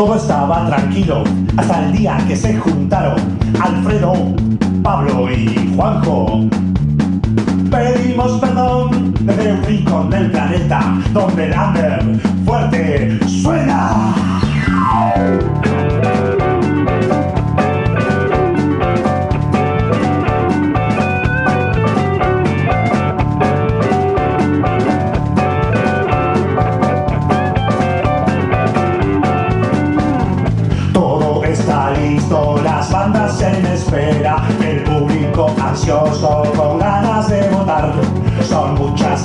Todo estaba tranquilo hasta el día que se juntaron Alfredo, Pablo y Juanjo. Pedimos perdón desde un rincón del planeta donde el fuerte suena.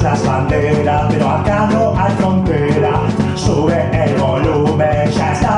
Las banderas, pero acá no hay frontera. Sube el volumen, ya está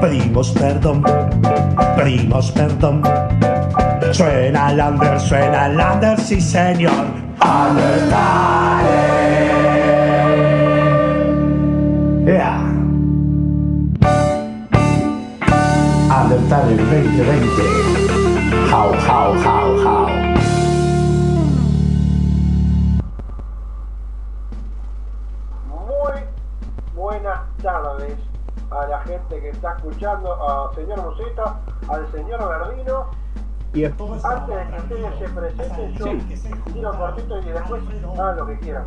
Pedimos perdón, pedimos perdón. Suena el under, suena el under, sí señor. Undertale. Yeah. Undertale 2020. How, how, how, how. Señor Verdino. Y Antes de que ustedes se presenten, yo tiro cortito y después hagan lo que quieran.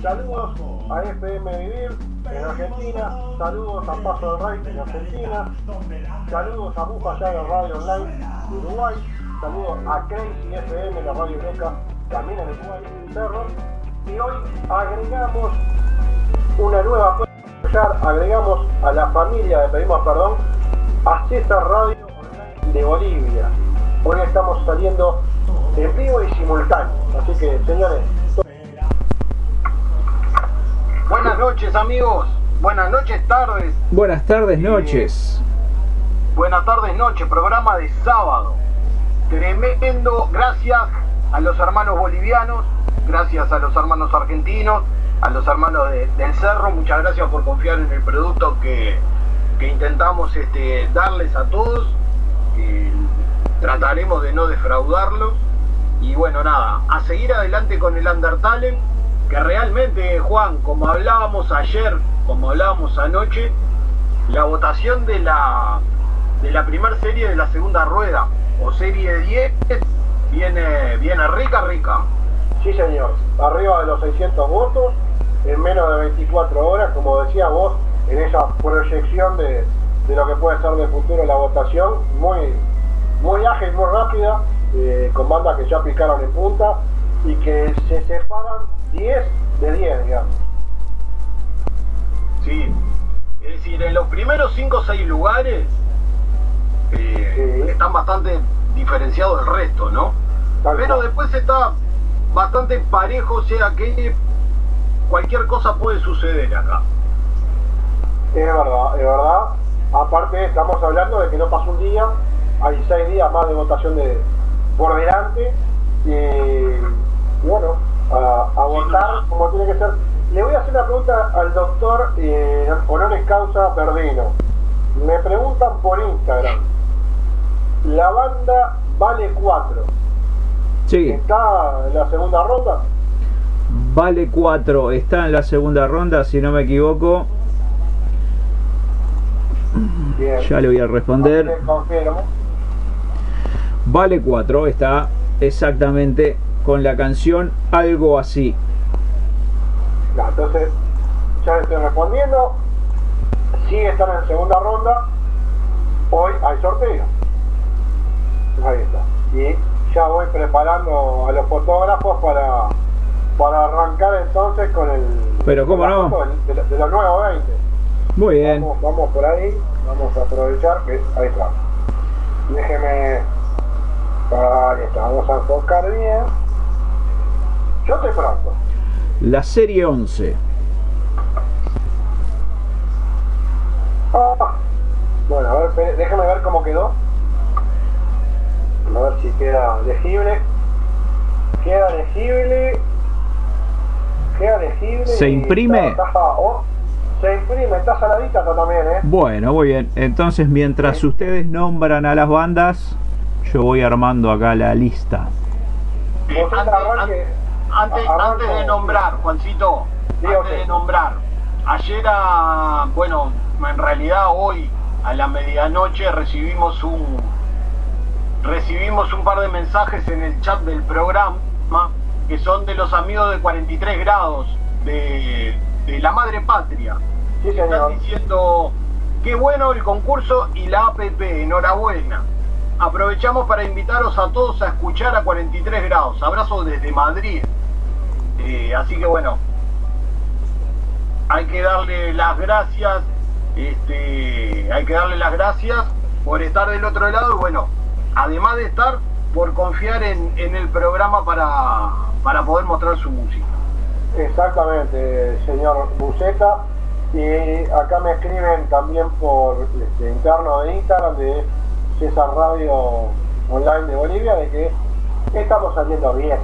Saludos a FM Vivir en Argentina, saludos a Paso del Rey en Argentina, saludos a Bufa Jagger Radio Online de Uruguay, saludos a Crazy FM, la radio loca, también en Uruguay, Cerro. Y hoy agregamos una nueva agregamos a la familia, le pedimos perdón, a César Radio de Bolivia. Hoy estamos saliendo en vivo y simultáneo. Así que, señores, Buenas noches amigos, buenas noches tardes, Buenas tardes, noches. buenas tardes noche, programa de sábado. Tremendo, gracias a los hermanos bolivianos, gracias a los hermanos argentinos, a los hermanos de- del Cerro, muchas gracias por confiar en el producto que, que intentamos este, darles a todos. Eh, trataremos de no defraudarlos. Y bueno, nada, a seguir adelante con el Undertale, que realmente, Juan, como hablábamos ayer, como hablábamos anoche, la votación de la, de la primera serie de la segunda rueda, o serie 10, viene, viene rica, rica. sí señor, arriba de los 600 votos, en menos de 24 horas, como decía vos, en esa proyección de, de lo que puede ser de futuro la votación, muy, muy ágil, muy rápida, eh, con bandas que ya picaron en punta y que se separan 10 de 10, digamos. Sí, es decir, en los primeros 5 o 6 lugares eh, Sí. están bastante diferenciados del resto, ¿no? Tal Pero cual. después está bastante parejo, o sea que cualquier cosa puede suceder acá. Es verdad, es verdad. Aparte, estamos hablando de que no pasó un día, hay seis días más de votación de, por delante. Y bueno, a, a votar como tiene que ser. Le voy a hacer una pregunta al doctor eh, Honoris Causa Perdino. Me preguntan por Instagram. La banda vale 4. Sí, ¿Está en la segunda ronda? vale 4. Está en la segunda ronda, si no me equivoco. Bien. Ya le voy a responder. Vale 4. Está exactamente con la canción Algo así. Entonces, ya le estoy respondiendo. Si están en segunda ronda, hoy hay sorteo. Ahí está. Y ya voy preparando a los fotógrafos para, para arrancar entonces con el. Pero cómo no. De, de, los nuevos 20. Muy bien. Vamos, vamos, por ahí, vamos a aprovechar que ahí está. Déjeme. Ahí está, vamos a enfocar bien. Yo estoy pronto. La serie 11. Ah, bueno, a ver, déjame ver cómo quedó. A ver si queda legible. Queda legible. Queda legible. ¿Se imprime? Está, está, oh, se imprime, está saladita también, ¿eh? Bueno, muy bien. Entonces, mientras sí. ustedes nombran a las bandas, yo voy armando acá la lista. Antes, antes, antes, antes, de nombrar, Juancito, antes de nombrar, ayer, a, bueno, en realidad hoy a la medianoche recibimos un recibimos un par de mensajes en el chat del programa que son de los amigos de 43 grados de, de la madre patria. Sí, Están diciendo qué bueno el concurso y la APP, enhorabuena. Aprovechamos para invitaros a todos a escuchar a 43 grados. Abrazo desde Madrid. Eh, así que bueno, hay que darle las gracias, este, hay que darle las gracias por estar del otro lado y bueno, además de estar, por confiar en, en el programa para, para poder mostrar su música. Exactamente, señor Buceta. Y acá me escriben también por este, interno de Instagram de César Radio Online de Bolivia de que estamos saliendo bien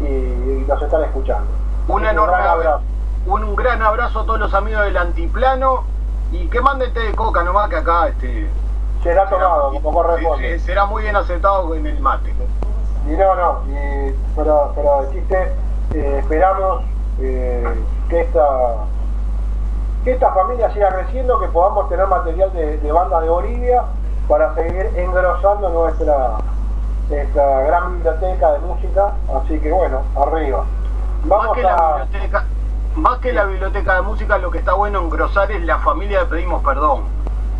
y, y nos están escuchando. Un enorme gran abrazo. Un, un, gran abrazo a todos los amigos del Antiplano y que manden té de coca nomás que acá este será tomado será, como corresponde. Será muy bien aceptado en el mate. Y no, no, y, pero, pero existe, eh, esperamos eh, que esta que esta familia siga creciendo, que podamos tener material de, de banda de Bolivia para seguir engrosando nuestra, nuestra gran biblioteca de música. Así que bueno, arriba. Vamos más, que a... la biblioteca, más que la biblioteca de música, lo que está bueno engrosar es la familia de Pedimos Perdón.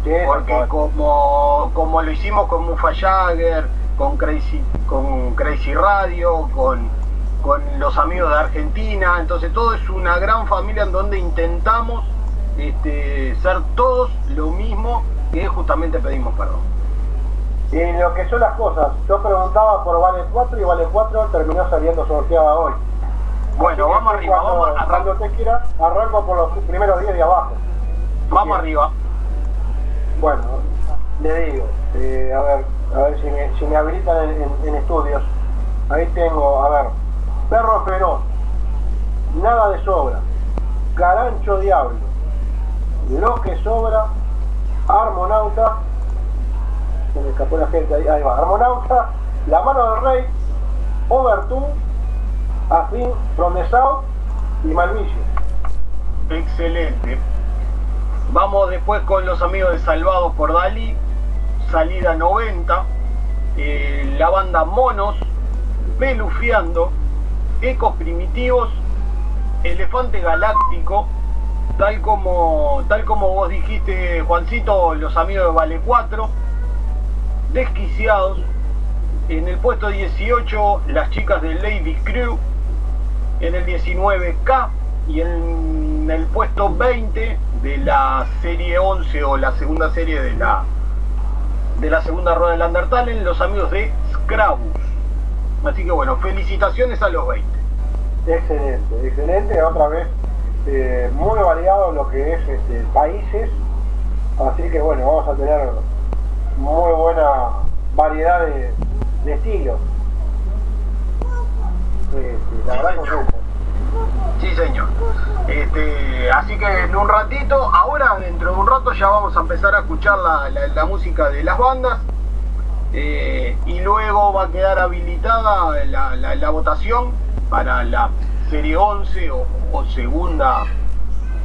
Sí, Porque como, como lo hicimos con Mufa Jagger, con Crazy, con Crazy Radio, con, con los amigos de Argentina, entonces todo es una gran familia en donde intentamos este, ser todos lo mismo que justamente pedimos perdón. Y lo que son las cosas, yo preguntaba por Vale 4 y Vale 4 terminó saliendo sorteada hoy. Bueno, Así vamos arriba, cuando, vamos Cuando te quiera, arranco por los primeros 10 de abajo. Vamos arriba. Bueno, le digo, eh, a ver, a ver si me, si me habilitan en, en, en, estudios. Ahí tengo, a ver, Perro Feroz, Nada de Sobra, Carancho Diablo, Lo que Sobra, Armonauta, me escapó la gente ahí, ahí va, Armonauta, La Mano del Rey, Overtune, Afín, South y Malvicio. Excelente. Vamos después con los amigos de Salvados por Dalí, salida 90, eh, la banda Monos, Pelufiando, Ecos Primitivos, Elefante Galáctico, tal como, tal como vos dijiste, Juancito, los amigos de Vale 4, Desquiciados, en el puesto 18, las chicas de Lady Crew, en el 19K y en el puesto 20 de la serie 11 o la segunda serie de la de la segunda rueda del Undertale, los amigos de Scrabus. Así que bueno, felicitaciones a los 20. Excelente, excelente, otra vez eh, muy variado lo que es este, países, así que bueno, vamos a tener muy buena variedad de, de estilos. Este, la Sí, verdad señor. Sí, señor. Este, así que en un ratito, ahora dentro de un rato ya vamos a empezar a escuchar la, la- la música de las bandas. Eh, y luego va a quedar habilitada la, la- la votación para la serie 11 o, o segunda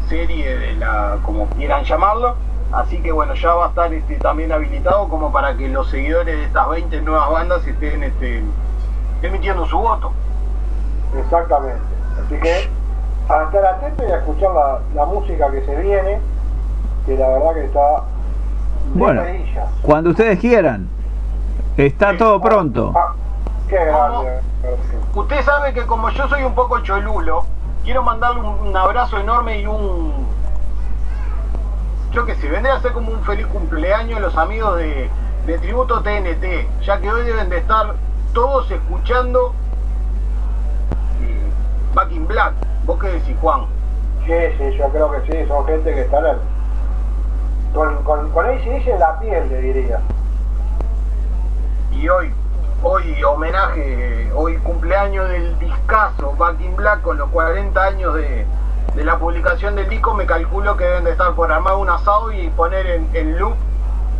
serie de la, como quieran llamarlo. Así que bueno, ya va a estar este, también habilitado como para que los seguidores de estas 20 nuevas bandas estén este, emitiendo su voto. Exactamente. Así que a estar atento y a escuchar la, la música que se viene, que la verdad que está Bueno, cuando ustedes quieran. Está todo pronto. Ah, qué grande. Usted sabe que como yo soy un poco cholulo, quiero mandarle un, abrazo enorme y un... Yo que sé, vendría a ser como un feliz cumpleaños a los amigos de, de Tributo TNT, ya que hoy deben de estar todos escuchando eh, Back in Black. ¿Vos qué decís, Juan? Sí, sí, yo creo que sí, son gente que están en- con, con, con ACDC en la piel, le diría. Y hoy, hoy homenaje, hoy cumpleaños del discazo Back in Black con los 40 años de, de la publicación del disco, me calculo que deben de estar por armar un asado y poner en, en loop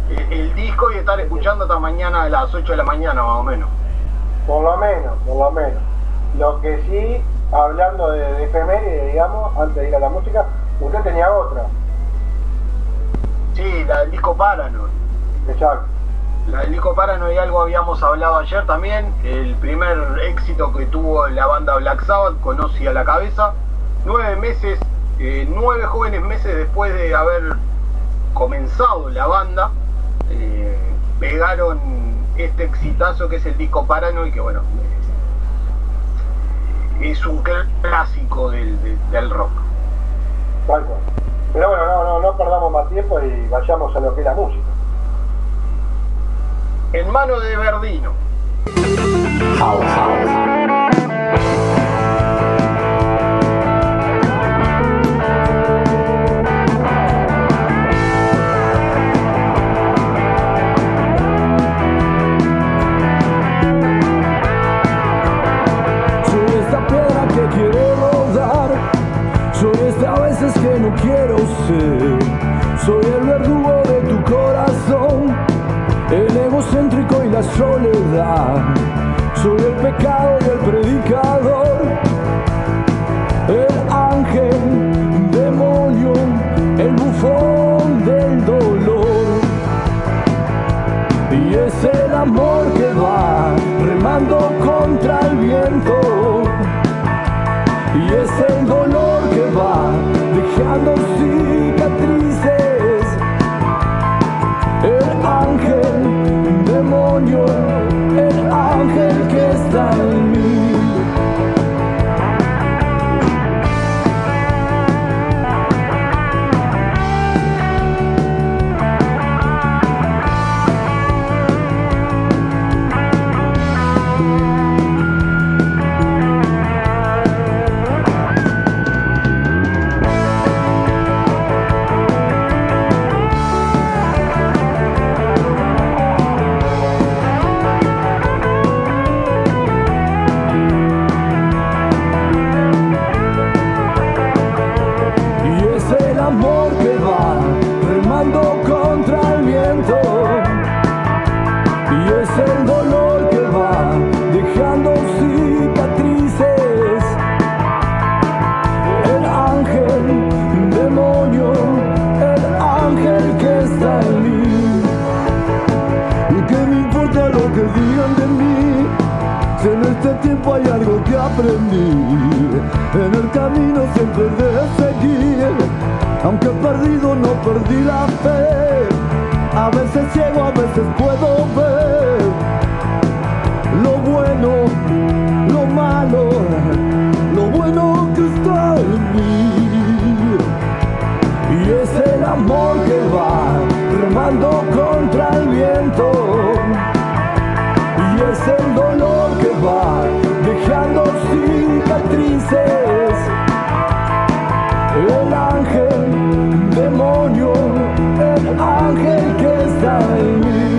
el, el disco y estar escuchando hasta mañana a las 8 de la mañana más o menos. Por lo menos, por lo menos. Lo que sí, hablando de, de efeméride, digamos, antes de ir a la música, usted tenía otra. Sí, la del disco Paranoid. Exacto. La disco Paranoid algo habíamos hablado ayer también, el primer éxito que tuvo la banda Black Sabbath, Conocí a la cabeza, nueve meses, eh, nueve jóvenes meses después de haber comenzado la banda, eh, pegaron este exitazo que es el disco Paranoid, que bueno, eh, es un clásico del, del- rock. Pero bueno, no, no, no perdamos más tiempo y vayamos a lo que es la música. En mano de Verdino. Soy esta piedra soledad. Soy el pecado y el predicador. El ángel, demonio, el bufón del dolor. Y es el amor que va remando contra el viento. Y es el dolor que va dejando cicatrices. Aprendí, en el camino siempre de seguir, aunque perdido no perdí la fe, a veces ciego, a veces puedo ver lo bueno, lo malo, lo bueno que está en mí. Y es el amor que va remando contra el viento. Y es el El ángel, demonio, el ángel que está en mí.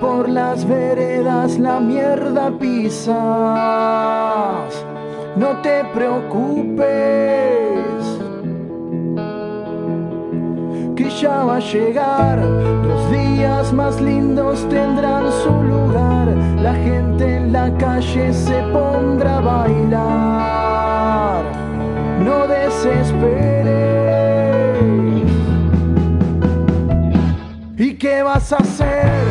por las veredas la mierda pisas. No te preocupes, que ya va a llegar. Los días más lindos tendrán su lugar. La gente en la calle se pondrá a bailar. No desesperes. ¿Y qué vas a hacer?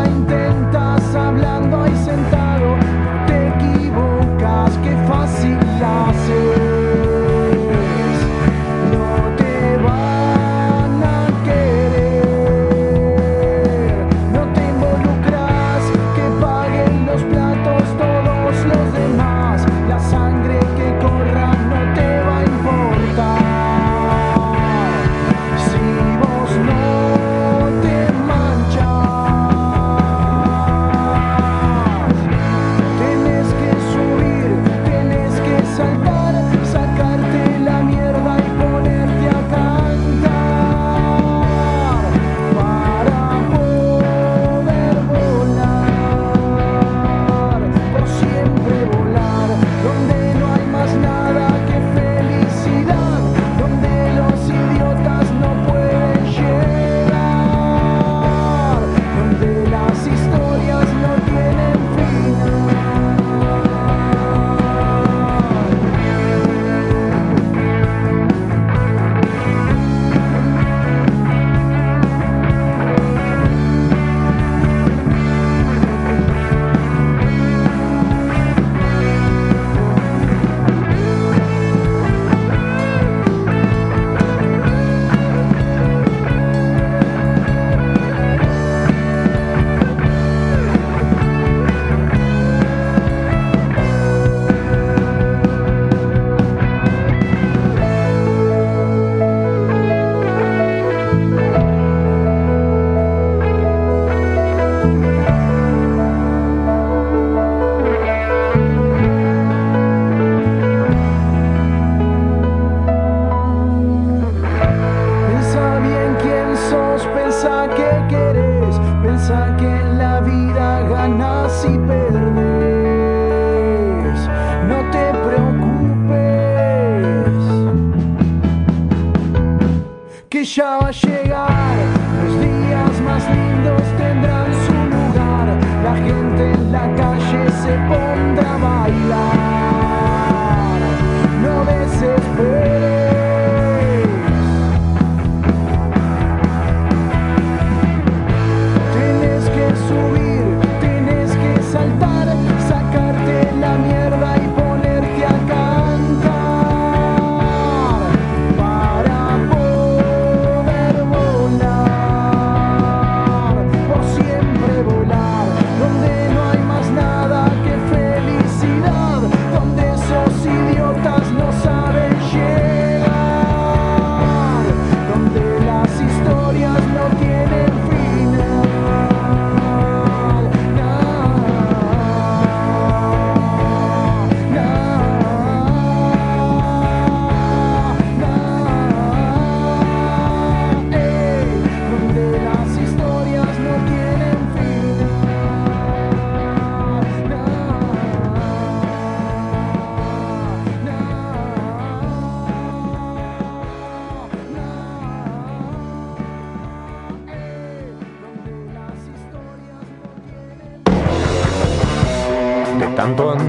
intentas hablando y sentado, te equivocas, qué fácil hacer.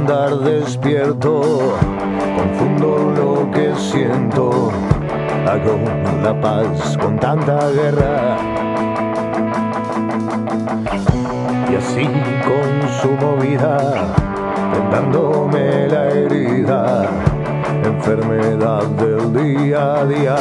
andar despierto, confundo lo que siento, hago la paz con tanta guerra. Y así consumo vida, tentándome la herida, enfermedad del día a día.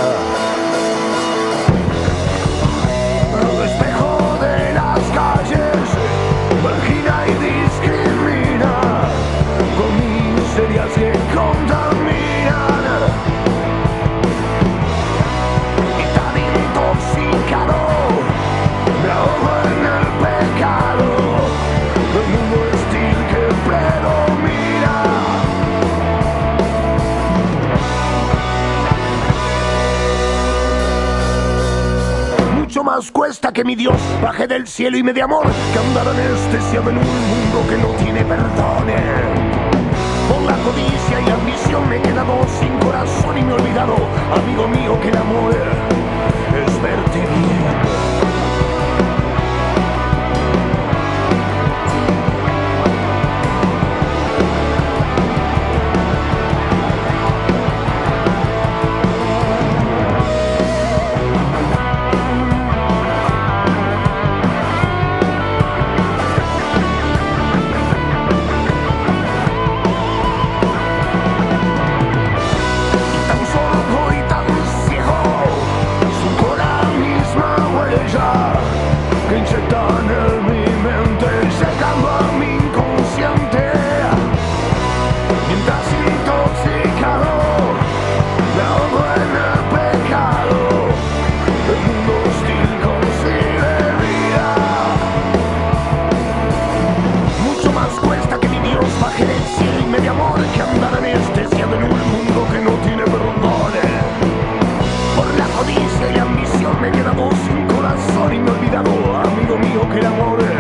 más cuesta que mi Dios baje del cielo y me dé amor, que andar anestesiado en un mundo que no tiene perdón por la codicia y ambición me he quedado sin corazón y me he olvidado, amigo mío, que el amor es verte bien. And I wanna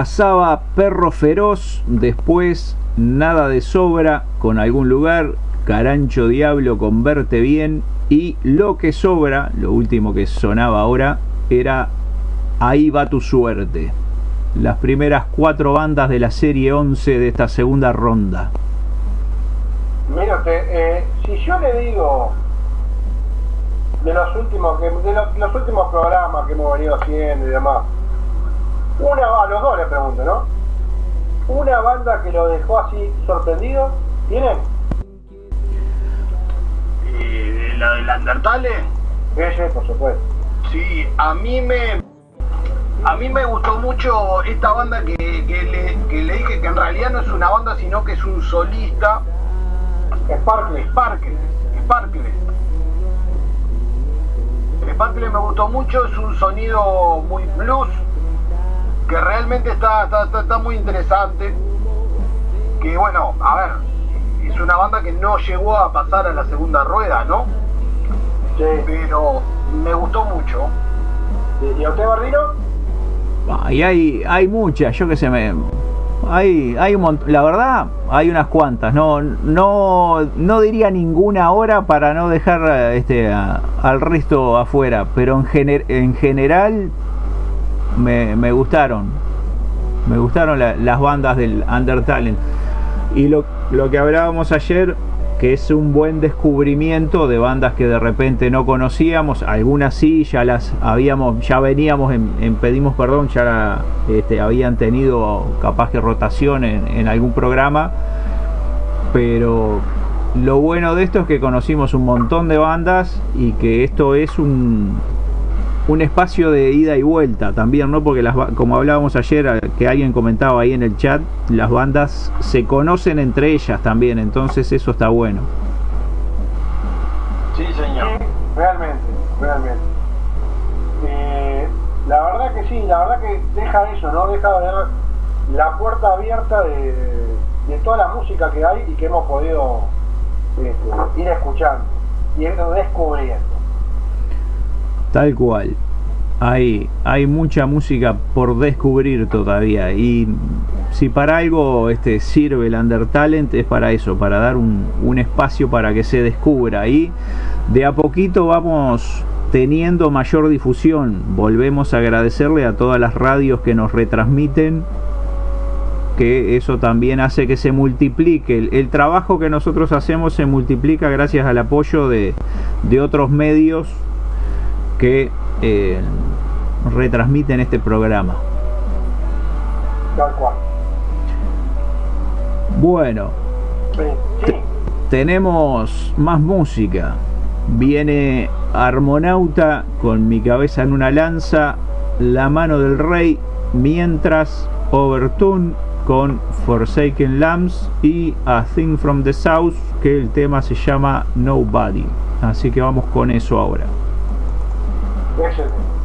pasaba Perro Feroz, después Nada de Sobra con algún lugar, Carancho Diablo con Verte Bien y Lo que Sobra, lo último que sonaba ahora, era Ahí va tu suerte. Las primeras cuatro bandas de la serie 11 de esta segunda ronda. Mírate, eh, si yo le digo de los últimos de los últimos programas que hemos venido haciendo y demás, una a los dos le pregunto, ¿no? Una banda que lo dejó así sorprendido, ¿tienen? Eh, la del Undertale, Ese, por supuesto. sí, a mí me. A mí me gustó mucho esta banda que, que le, que le dije que en realidad no es una banda, sino que es un solista. Sparkle. Sparkle. Sparkle. Sparkle me gustó mucho, es un sonido muy blues, que realmente está, está, está- está muy interesante. Que bueno, a ver, es una banda que no llegó a pasar a la segunda rueda, ¿no? Sí. Pero me gustó mucho. ¿Y a usted, Bardino? Y hay, hay muchas, yo que sé, me, hay, hay un mont- la verdad, hay unas cuantas, no, no, no diría ninguna ahora para no dejar este, a- al resto afuera, pero en, gener- en general me, gustaron, me gustaron la- las bandas del Undertalent. Y lo, lo que hablábamos ayer, que es un buen descubrimiento de bandas que de repente no conocíamos, algunas sí, ya las habíamos, ya veníamos en, pedimos perdón, ya la- este, habían tenido capaz que rotación en algún programa, pero lo bueno de esto es que conocimos un montón de bandas y que esto es un, un espacio de ida y vuelta también, ¿no? Porque las, como hablábamos ayer, que alguien comentaba ahí en el chat, las bandas se conocen entre ellas también, entonces eso está bueno. Sí, señor. Realmente, realmente. Eh, la verdad que sí, la verdad que deja eso, ¿no? Deja de ver la puerta abierta de, de toda la música que hay y que hemos podido este, ir escuchando y ir descubriendo. Tal cual. Hay, hay mucha música por descubrir todavía. Y si para algo este, sirve el Undertalent es para eso, para dar un, un espacio para que se descubra. Y de a poquito vamos teniendo mayor difusión. Volvemos a agradecerle a todas las radios que nos retransmiten. Que eso también hace que se multiplique. El, el trabajo que nosotros hacemos se multiplica gracias al apoyo de, de otros medios que eh, retransmiten este programa. Tal cual. Bueno, Sí, tenemos más música. Viene Armonauta con mi cabeza en una lanza, La mano del rey, mientras Overtune con Forsaken Lambs y A Thing from the South, que el tema se llama Nobody. Así que vamos con eso ahora. Excelente.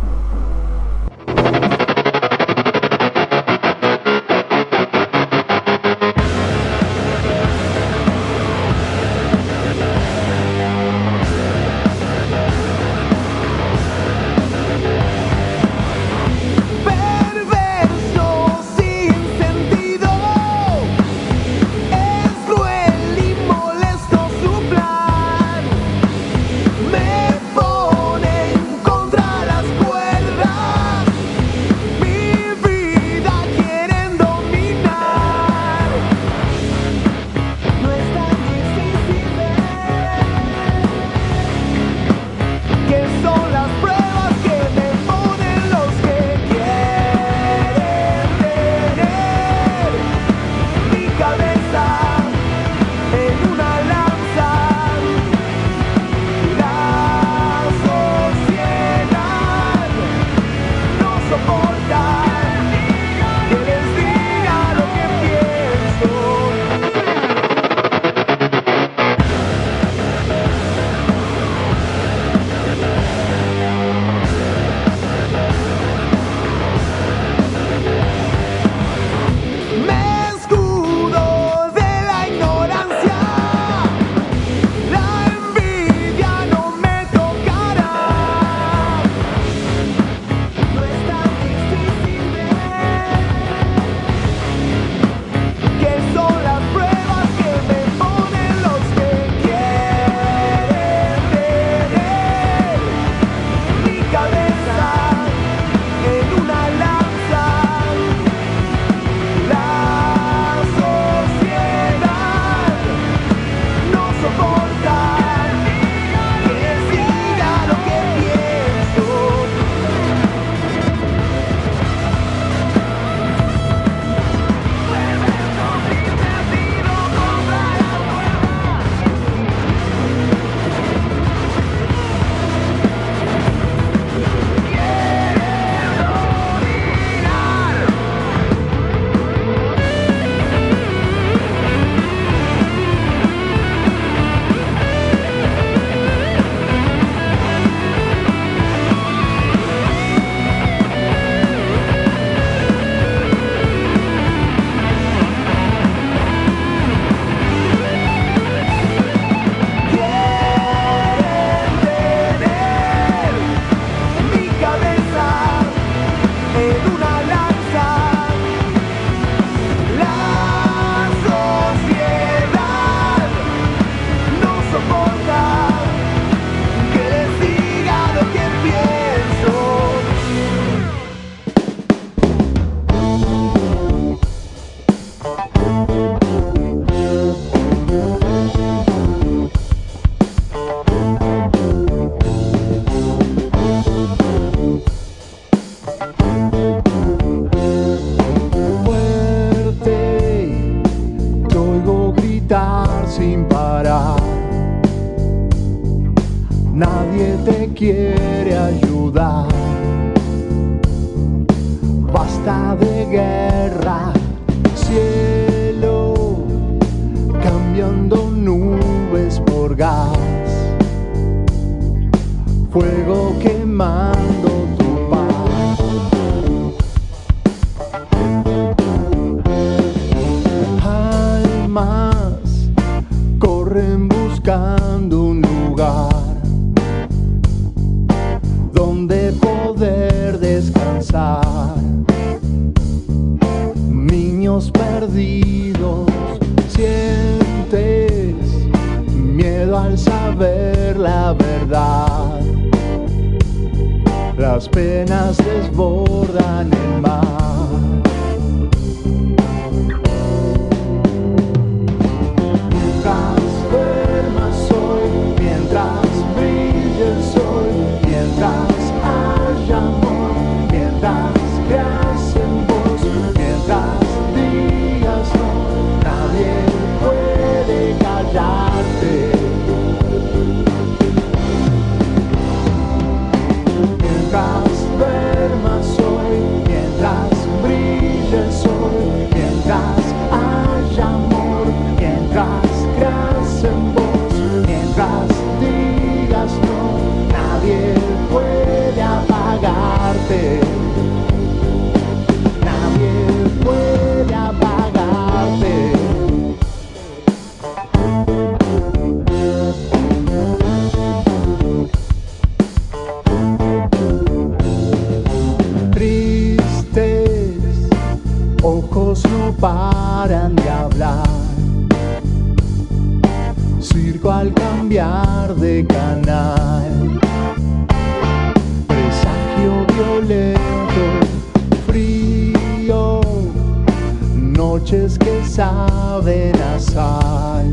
Que saben a sal.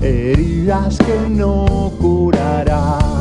Heridas que no curarán.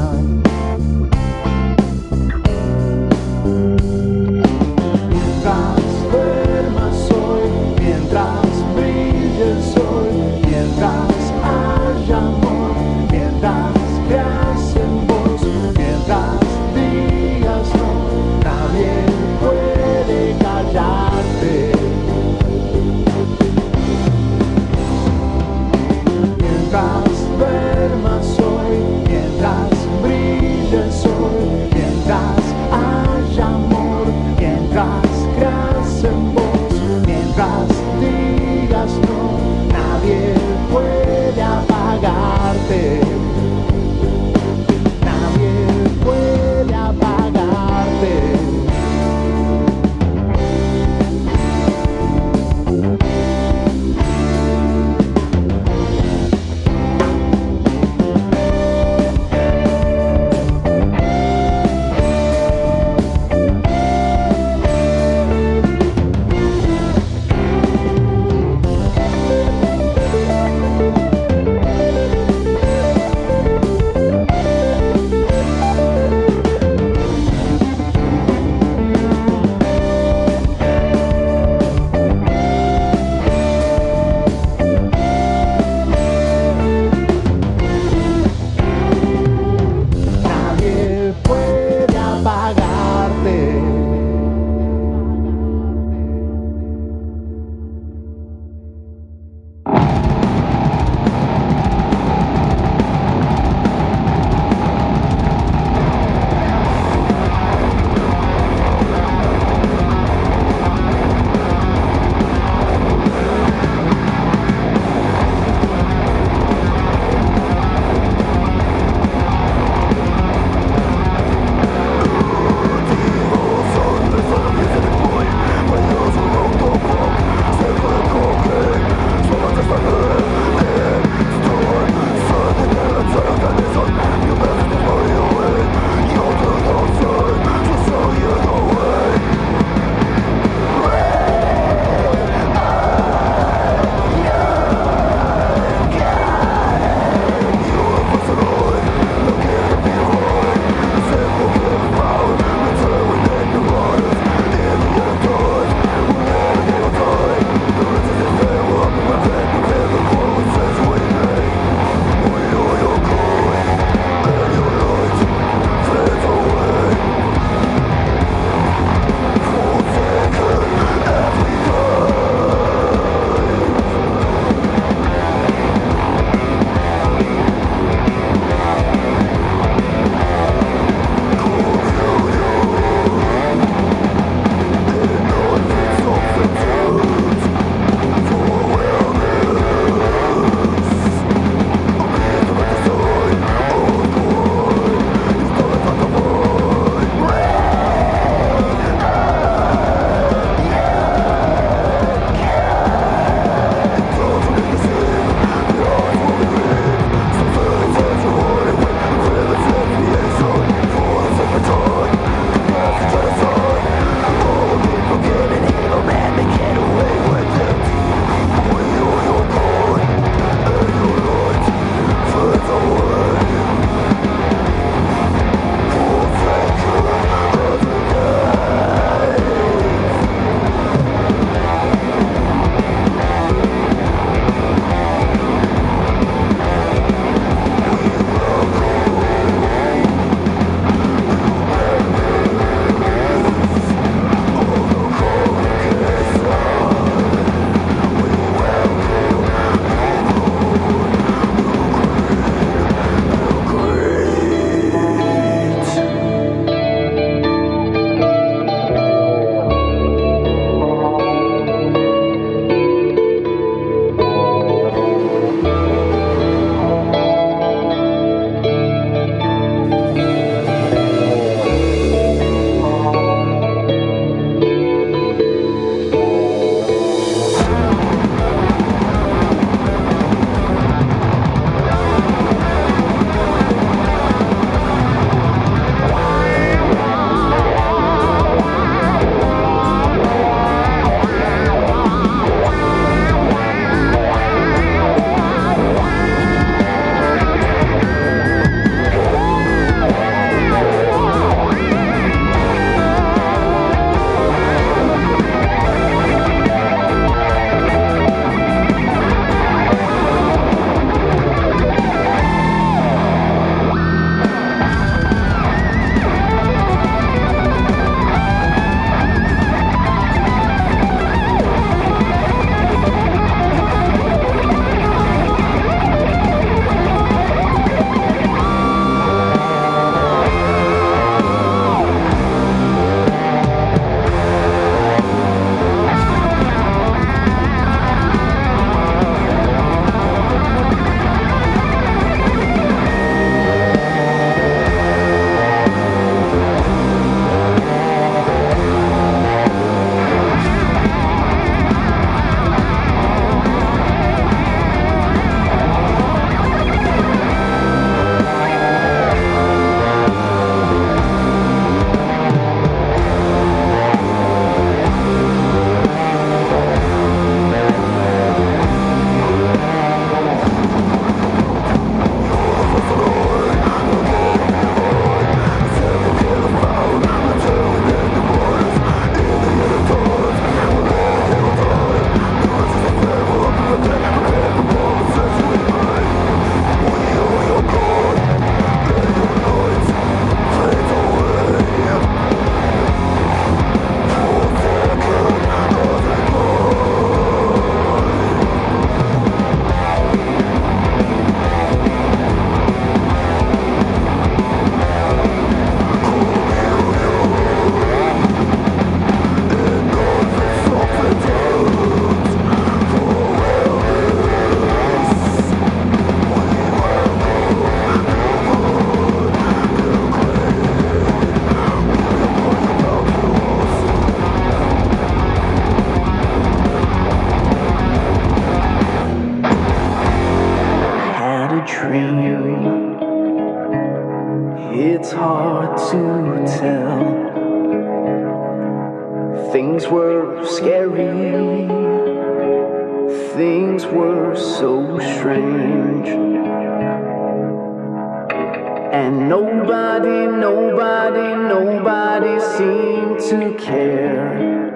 And nobody, nobody, nobody seemed to care.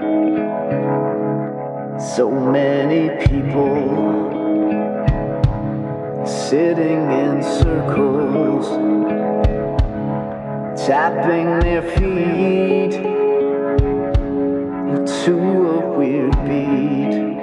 So many people sitting in circles, tapping their feet to a weird beat.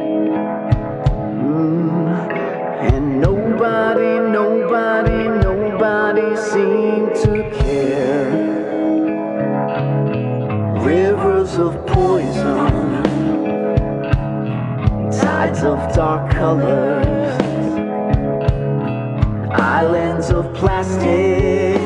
Of dark colors. Islands of plastic.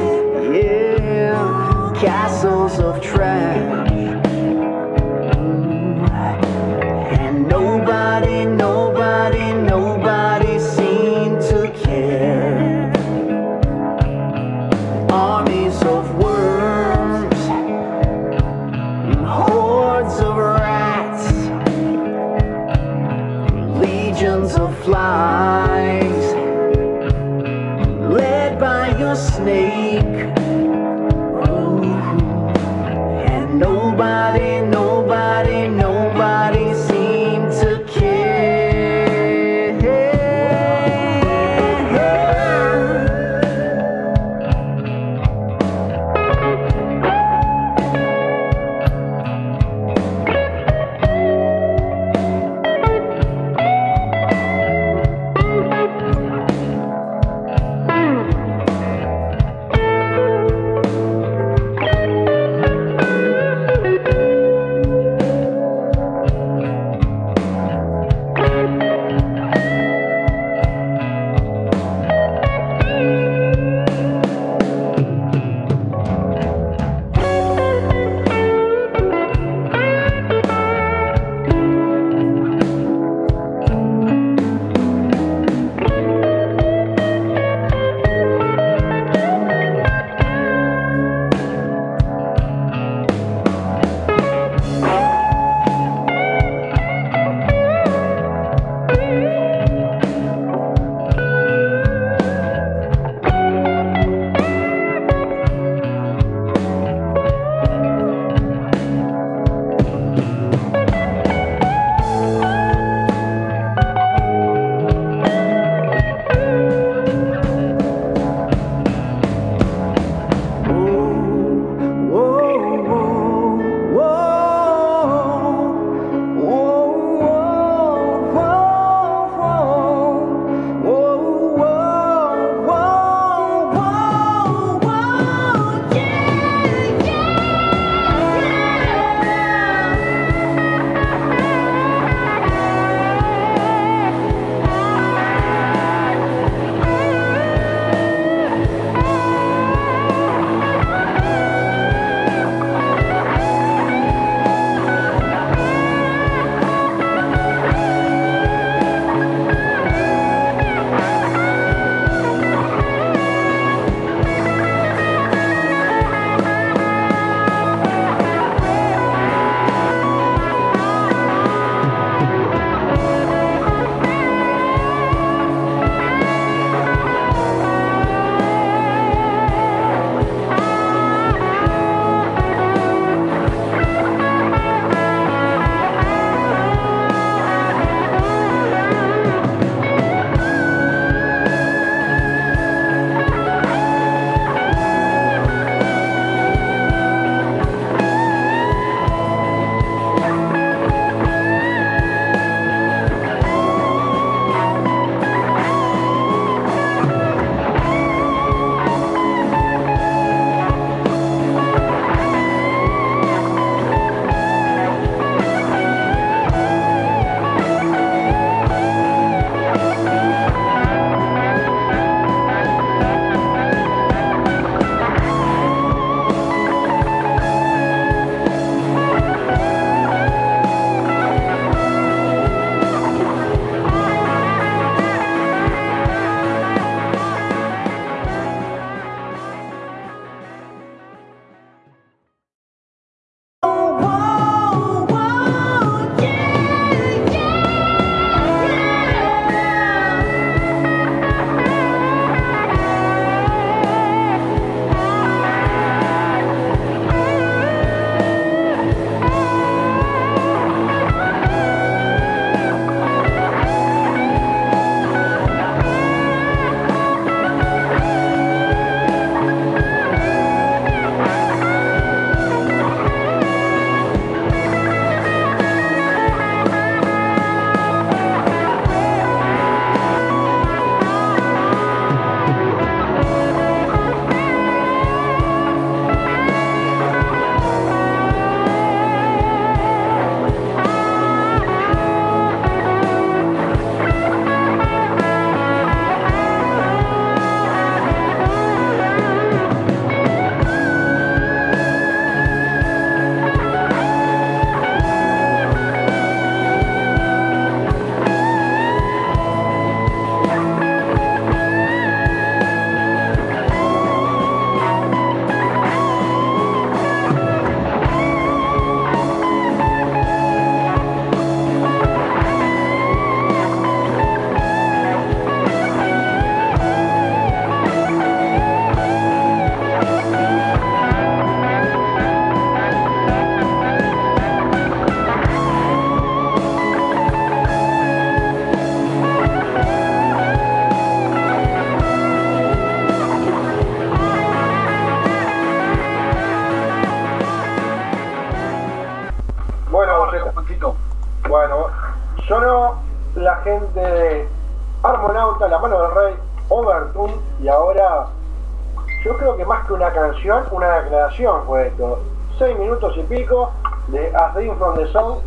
Fue esto. Seis minutos y pico de A Thing from the Sound,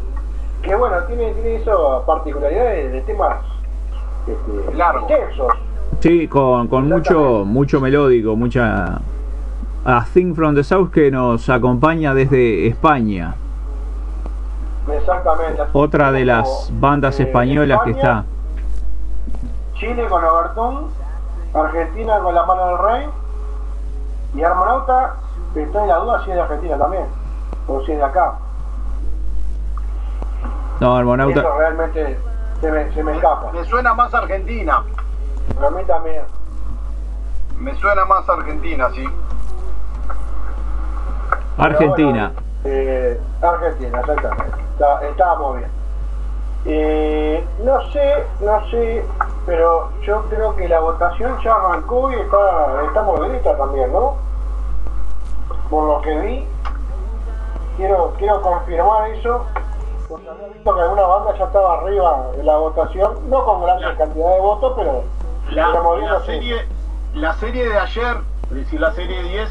que bueno, tiene, tiene eso particularidades de temas este, Largo. extensos. Sí, con, con mucho, mucho melódico, mucha... A Thing from the South que nos acompaña desde España. Exactamente. Otra de las bandas eh, españolas que está. Chile con Obertún, Argentina con La Mano del Rey está en la duda si es de Argentina también, o si es de acá. No, Armonauta. Eso realmente se me, se me escapa. Me suena más Argentina. A mí también. Me suena más Argentina, sí. Pero Argentina. bueno, eh, Argentina, exactamente. Está- estábamos bien. Eh, no sé, no sé, pero yo creo que la votación ya arrancó y está, está movidita también, ¿no? Por lo que vi, quiero, quiero confirmar eso, porque había visto que alguna banda ya estaba arriba en la votación, no con gran La- cantidad de votos, pero, La, la serie, la serie de ayer, es decir, la serie 10,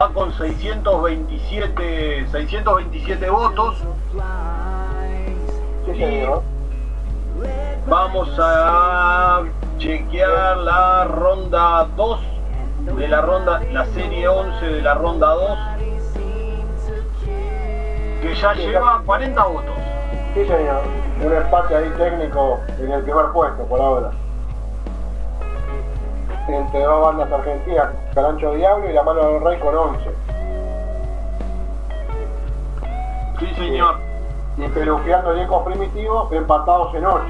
va con 627, 627 votos. Sí, señor. Vamos a chequear la ronda 2 de la ronda, la serie 11 de la ronda 2, que ya lleva 40 votos. Sí, señor. Un empate ahí técnico en el primer puesto por ahora. Entre dos bandas argentinas, Carancho Diablo y La Mano del Rey con 11. Sí, señor. Y Peluqueando y Ecos Primitivos empatados en 8.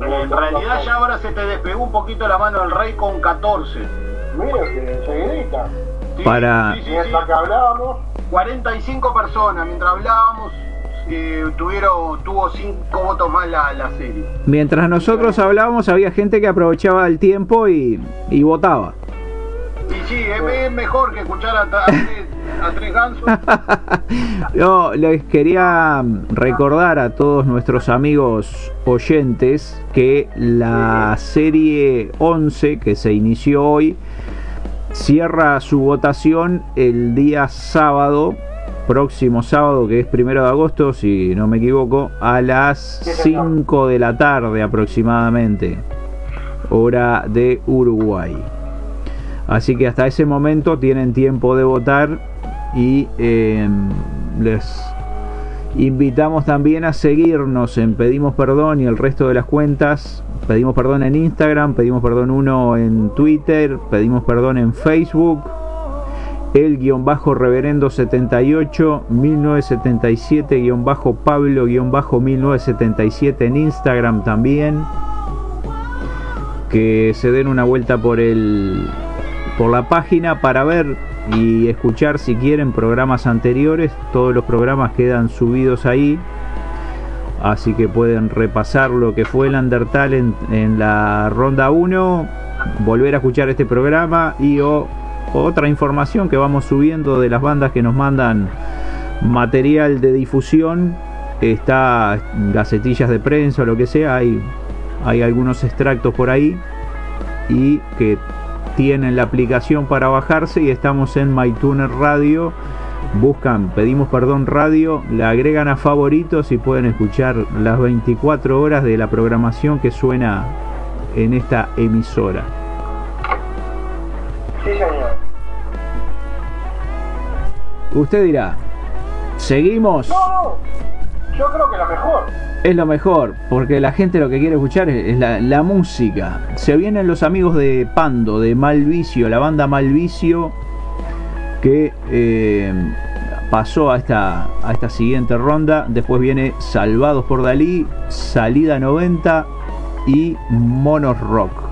En realidad ya ahora se te despegó un poquito la mano del rey con 14. Que enseguidita. Sí, Para- sí, sí, sí. Mientras que hablábamos, 45 personas, mientras hablábamos, eh, tuvieron, tuvo 5 votos más la, la serie. Mientras nosotros hablábamos había gente que aprovechaba el tiempo y, y votaba. Y sí, es, es mejor que escuchar a, a tres, a tres gansos. No, les quería recordar a todos nuestros amigos oyentes que la serie 11 que se inició hoy cierra su votación el día sábado, próximo sábado que es primero de agosto, si no me equivoco, a las señor. 5 de la tarde aproximadamente, hora de Uruguay. Así que hasta ese momento tienen tiempo de votar y eh, les invitamos también a seguirnos en Pedimos Perdón y el resto de las cuentas. Pedimos perdón en Instagram, pedimos perdón uno en Twitter, pedimos perdón en Facebook. El guion bajo reverendo 78 1977 guion bajo Pablo guion bajo 1977 en Instagram también que se den una vuelta por el por la página para ver y escuchar si quieren programas anteriores. Todos los programas quedan subidos ahí. Así que pueden repasar lo que fue el Undertale en, en la ronda 1, volver a escuchar este programa y o, otra información que vamos subiendo de las bandas que nos mandan material de difusión. Está gacetillas de prensa o lo que sea, hay, hay algunos extractos por ahí y que tienen la aplicación para bajarse y estamos en MyTuner Radio. Buscan, pedimos perdón radio, la agregan a favoritos y pueden escuchar las 24 horas de la programación que suena en esta emisora. sí, señor. Usted dirá, ¿seguimos? No, no. Yo creo que la mejor. Es lo mejor, porque la gente lo que quiere escuchar es, la música. Se vienen los amigos de Pando, de Malvicio, la banda Malvicio, que eh, pasó a esta, a esta siguiente ronda. Después viene Salvados por Dalí, Salida 90 y Monos Rock.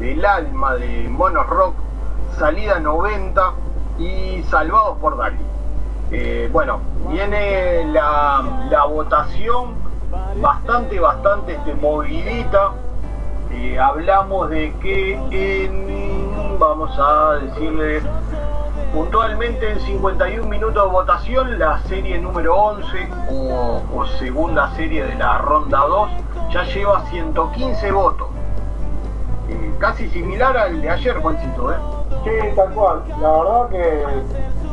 Del, alma de Mono Rock, salida 90 y salvados por Dali. Eh, bueno, viene la, la votación bastante, bastante este, movidita. Eh, hablamos de que en, vamos a decirle, puntualmente en 51 minutos de votación, la serie número 11 o, o segunda serie de la ronda 2 ya lleva 115 votos. Casi similar al de ayer, Juancito, ¿eh? Sí, tal cual. La verdad que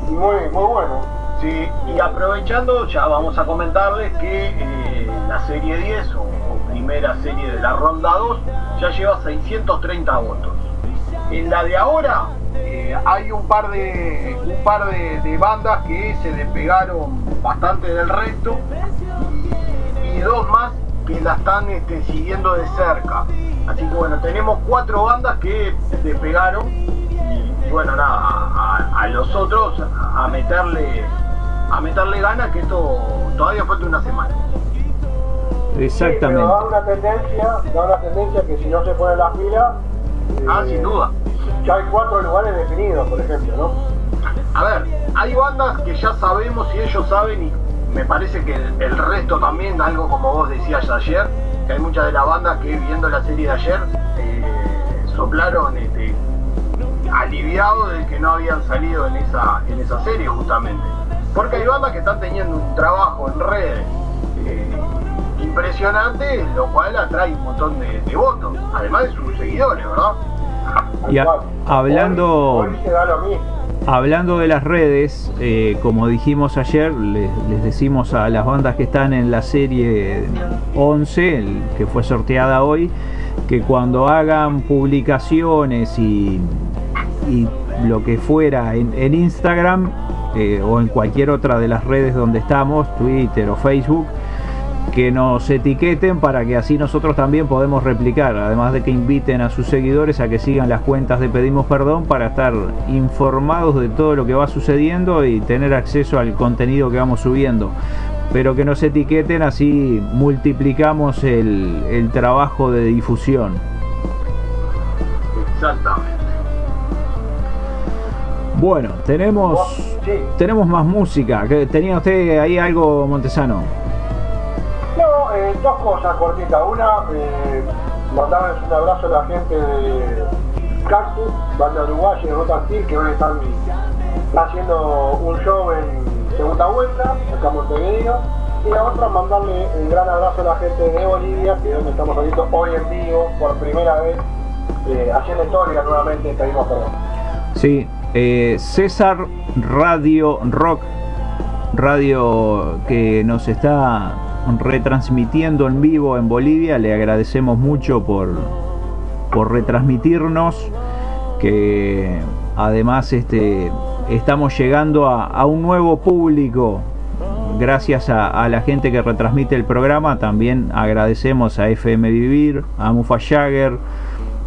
muy, muy bueno. Sí, y aprovechando, ya vamos a comentarles que eh, la serie 10 o, o primera serie de la ronda 2 ya lleva 630 votos. En la de ahora eh, hay un par de un par de, de bandas que se despegaron bastante del resto y, y dos más que la están este, siguiendo de cerca. Así que bueno, tenemos cuatro bandas que despegaron y, y bueno, nada, a, a- a los otros a meterle a meterle ganas que esto todavía falta una semana. Sí, Exactamente. pero da una tendencia, da una tendencia que si no se pone las pilas, Ah, eh, sin duda. ya hay cuatro lugares definidos, por ejemplo, ¿no? A ver, hay bandas que ya sabemos y ellos saben y me parece que el, el resto también, algo como vos decías ayer, que hay muchas de las bandas que viendo la serie de ayer eh, soplaron este, aliviados de que no habían salido en esa, en esa serie justamente. Porque hay bandas que están teniendo un trabajo en redes eh, impresionante, lo cual atrae un montón de, de votos, además de sus seguidores, ¿verdad? Y a- hablando- Hoy, hoy se da lo mismo. Hablando de las redes, eh, como dijimos ayer, les, decimos a las bandas que están en la serie 11, el que fue sorteada hoy, que cuando hagan publicaciones y, lo que fuera en, en Instagram eh, o en cualquier otra de las redes donde estamos, Twitter o Facebook, que nos etiqueten para que así nosotros también podemos replicar, además de que inviten a sus seguidores a que sigan las cuentas de Pedimos Perdón para estar informados de todo lo que va sucediendo y tener acceso al contenido que vamos subiendo. Pero que nos etiqueten así multiplicamos el, el trabajo de difusión. Exactamente. Bueno, tenemos, Sí. tenemos más música. ¿Que ¿Tenía usted ahí algo, Montesano? Eh, dos cosas cortitas. Una, eh, mandarles un abrazo a la gente de Cactus, banda uruguaya de Rotan Steel, que hoy están haciendo un show en segunda vuelta, acá en Montevideo. Y la otra, mandarle un gran abrazo a la gente de Bolivia, que es donde estamos saliendo hoy en vivo, por primera vez, eh, haciendo historia nuevamente, pedimos perdón. Sí, eh, César Radio Rock, radio que nos está retransmitiendo en vivo en Bolivia, le agradecemos mucho por, por retransmitirnos, que además este, estamos llegando a, a un nuevo público. Gracias a, a la gente que retransmite el programa, también agradecemos a FM Vivir, a Mufa Jagger,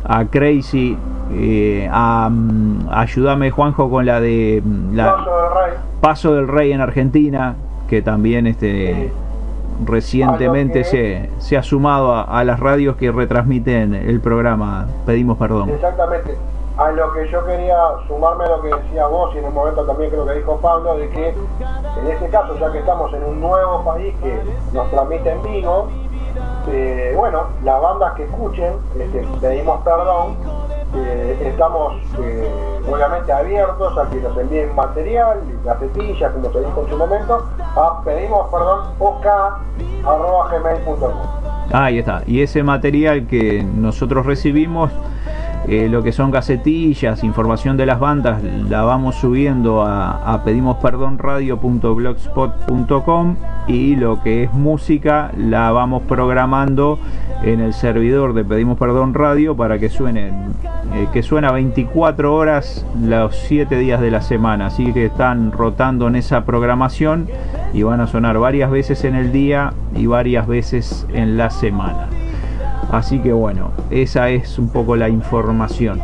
a Crazy, eh, a, mm, Ayúdame Juanjo con la de mm, la Paso del Rey. Paso del Rey en Argentina, que también este recientemente se, se ha sumado a, a las radios que retransmiten el programa. Pedimos perdón. Exactamente. A lo que yo quería sumarme a lo que decía vos y en un momento también creo que dijo Pablo, de que en este caso, ya que estamos en un nuevo país que nos transmite en vivo, eh, bueno, las bandas que escuchen, este, pedimos perdón, estamos eh, obviamente abiertos a que nos envíen material, gacetillas, como se dijo en su momento, a pedimos perdón ok.gmail.com. Ahí está. Y ese material que nosotros recibimos, eh, lo que son gacetillas, información de las bandas, la vamos subiendo a, a pedimosperdonradio.blogspot.com y lo que es música la vamos programando en el servidor de Pedimos Perdón Radio para que suene eh, que suena 24 horas los 7 días de la semana. Así que están rotando en esa programación y van a sonar varias veces en el día y varias veces en la semana. Así que bueno, esa es un poco la información.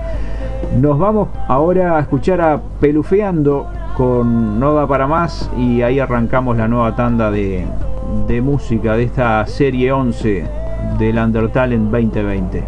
Nos vamos ahora a escuchar a Pelufeando con No da para más y ahí arrancamos la nueva tanda de, de música de esta serie 11 del Undertalent 2020.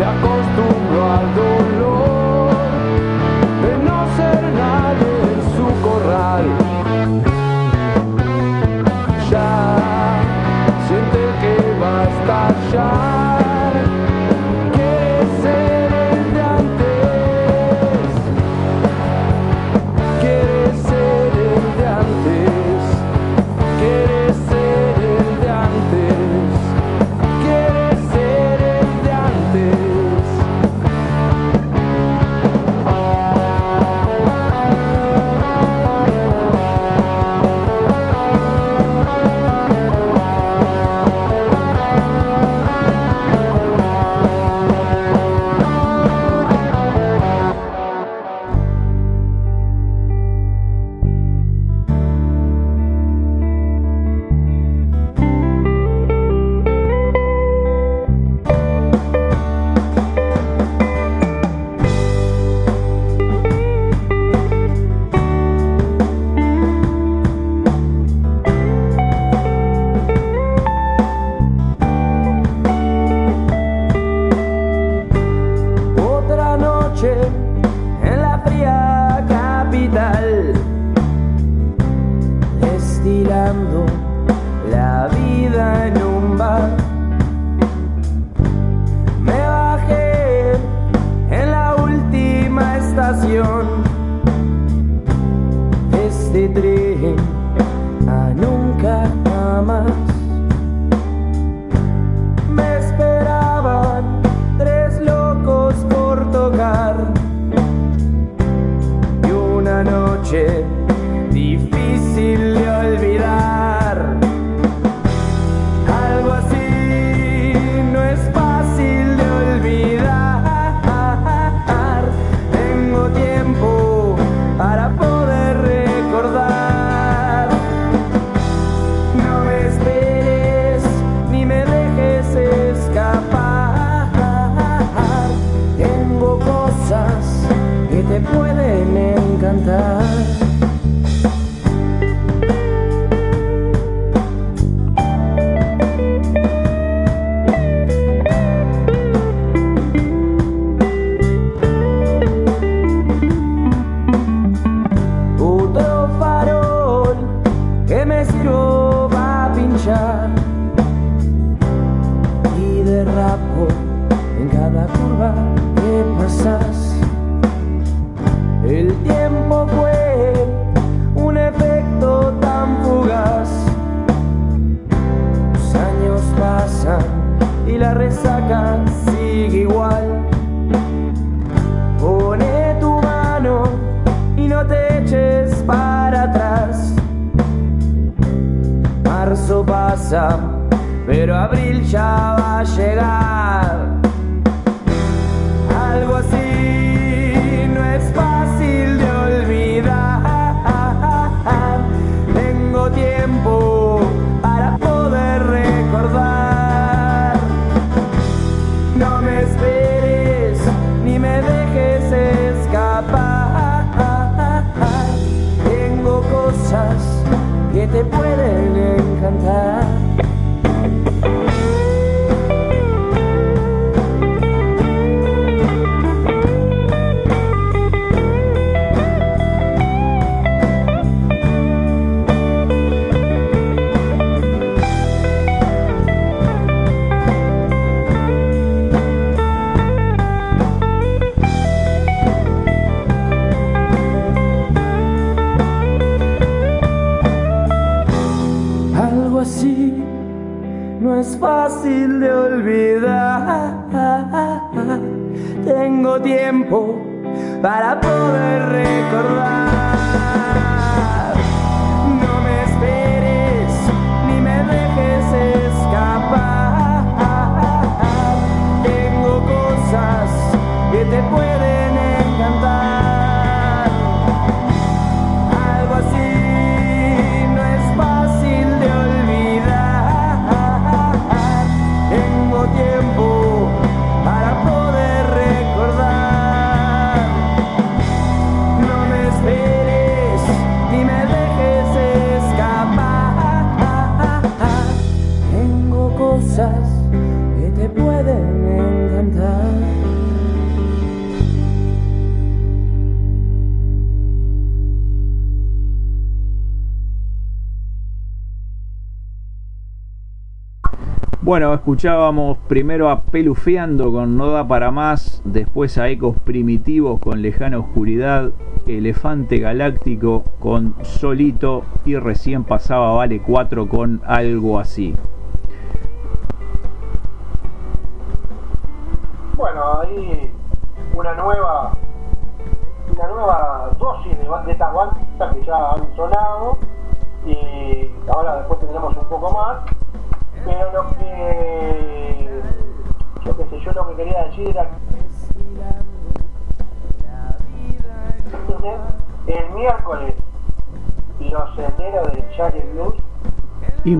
Se acostumbró al dolor Bueno, escuchábamos primero a Pelufeando con No da para más, después a Ecos Primitivos con Lejana Oscuridad, Elefante Galáctico con Solito y recién pasaba Vale 4 con Algo así.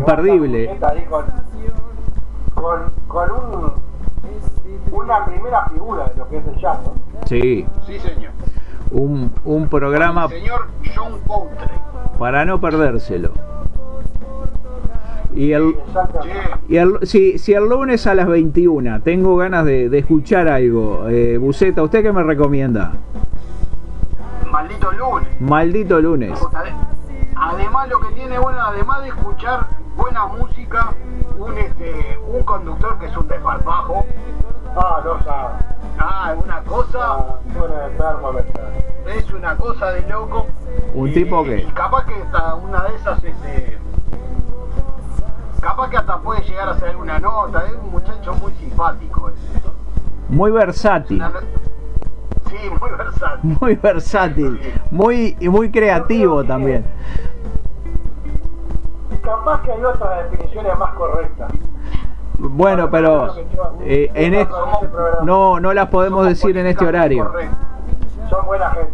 Imperdible. Con, con, con un, una primera figura de lo que es el jazz, ¿no? Sí, Sí, señor. un, un programa El señor John Coltrane. para no perdérselo. Y el, Exactamente. Sí, y el- si, si el lunes a las 21 tengo ganas de, de escuchar algo, eh, Buceta, ¿usted qué me recomienda? maldito lunes. Maldito lunes. Ade- Además lo que tiene bueno, además de escuchar buena música, un este, un conductor que es un desparpajo, Ah, no sabe. ah, una cosa, Ah, es una cosa de loco. Un Y- tipo que- y capaz que hasta una de esas este capaz que hasta puede llegar a hacer alguna nota, es un muchacho muy simpático ese. Muy versátil. Una Sí, muy versátil. Muy versátil. Muy, y muy creativo también. Capaz que hay otras definiciones más correctas. Bueno, pero eh, en este, no, no las podemos Somos decir en este horario. Son buena gente.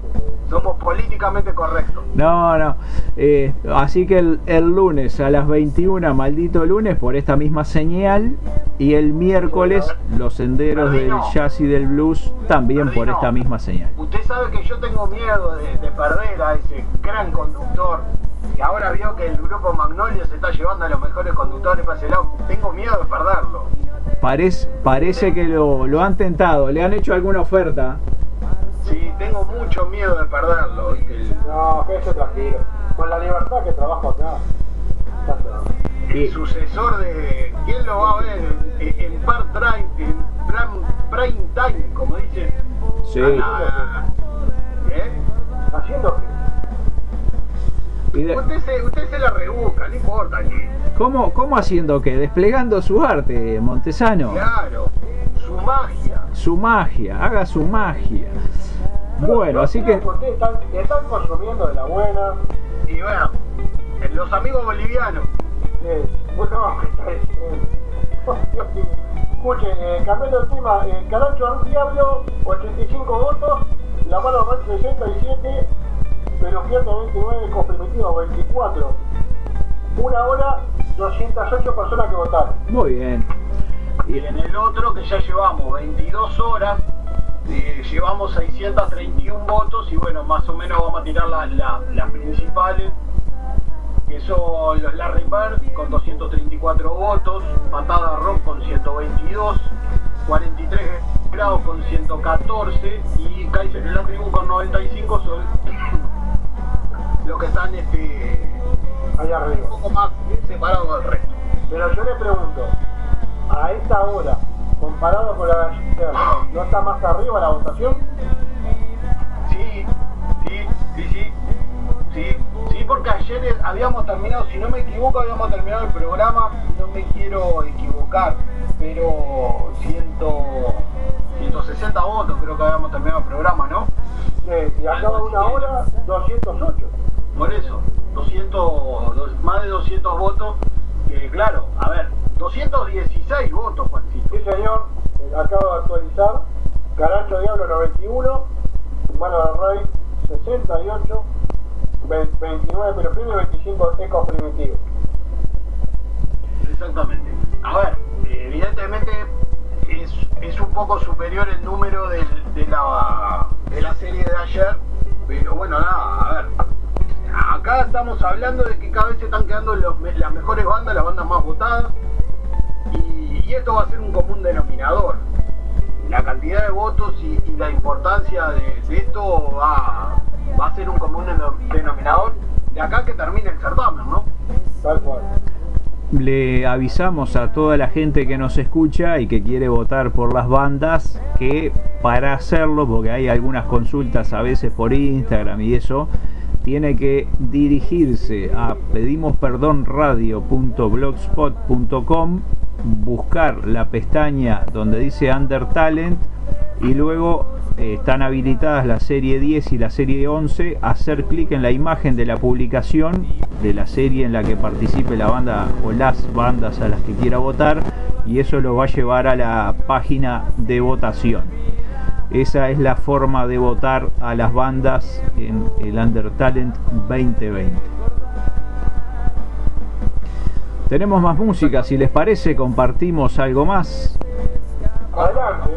Somos políticamente correctos. No, no. Eh, así que el, el lunes a las 21, maldito lunes, por esta misma señal. Y el miércoles, los senderos del jazz y del blues, también por esta misma señal. Usted sabe que yo tengo miedo de, de perder a ese gran conductor. Y ahora vio que el grupo Magnolia se está llevando a los mejores conductores para ese lado. Tengo miedo de perderlo. Parece, parece que lo, lo han tentado. ¿Le han hecho alguna oferta? Sí, tengo mucho miedo de perderlo. El, No, quédese tranquilo. Con la libertad que trabajo acá. el sucesor de. ¿Quién lo va a ver en, en part time, en prime, prime time, como dicen? Sí. A la- ¿Eh? Haciendo que. Usted se, usted se la rebusca, no importa que. ¿Cómo, ¿Cómo haciendo qué? Desplegando su arte, Montesano. Claro, su magia. Su magia, haga su magia. Bueno, así que Ustedes están, están consumiendo de la buena. Y bueno, los amigos bolivianos. Eh, bueno, está diciendo. Escuche, eh, cambiando el tema, eh, Caracho Diablo, 85 votos, La Mano Red 67, pero Pierdo 29, Comprometido 24. Una hora, 208 personas que votaron. muy bien. Y en el otro, que ya llevamos 22 horas, eh, llevamos 631 votos. Y bueno, más o menos vamos a tirar la- la- las principales, que son los Larry Bird con 234 votos, Patada Rock con 122, 43 grados con 114 y Kaiser y la tribu con 95 son los que están este, Allá un arriba. poco más separados del resto. Pero yo le pregunto, a esta hora, comparado con la ¿no está más arriba la votación? Sí, sí, sí, sí. Sí, sí, porque ayer habíamos terminado, si no me equivoco, habíamos terminado el programa, no me quiero equivocar, pero ciento, 160 votos creo que habíamos terminado el programa, ¿no? Eh, y acaba una hora, 208. Por eso, 200, dos- más de 200 votos, claro, a ver, 216 votos, Juancito. Sí, señor, eh, acabo de actualizar. Caracho Diablo 91, Mano del Rey 68, ve- 29 pero primero y 25 Ecos Primitivos. Exactamente. A ver, evidentemente es, es un poco superior el número del- de, la, de la serie de ayer, pero bueno, nada, a ver. Acá estamos hablando de que cada vez se están quedando las mejores bandas, las bandas más votadas, y esto va a ser un común denominador. La cantidad de votos y, y la importancia de, de esto va, va a ser un común deno- denominador de acá que termine el certamen, ¿no? Tal cual. Le avisamos a toda la gente que nos escucha y que quiere votar por las bandas que para hacerlo, porque hay algunas consultas a veces por Instagram y eso, tiene que dirigirse a pedimosperdonradio.blogspot.com, buscar la pestaña donde dice Under Talent y luego eh, están habilitadas la serie 10 y la serie 11, hacer clic en la imagen de la publicación de la serie en la que participe la banda o las bandas a las que quiera votar y eso lo va a llevar a la página de votación. Esa es la forma de votar a las bandas en el Under Talent 2020. Tenemos más música, si les parece, compartimos algo más. Adelante.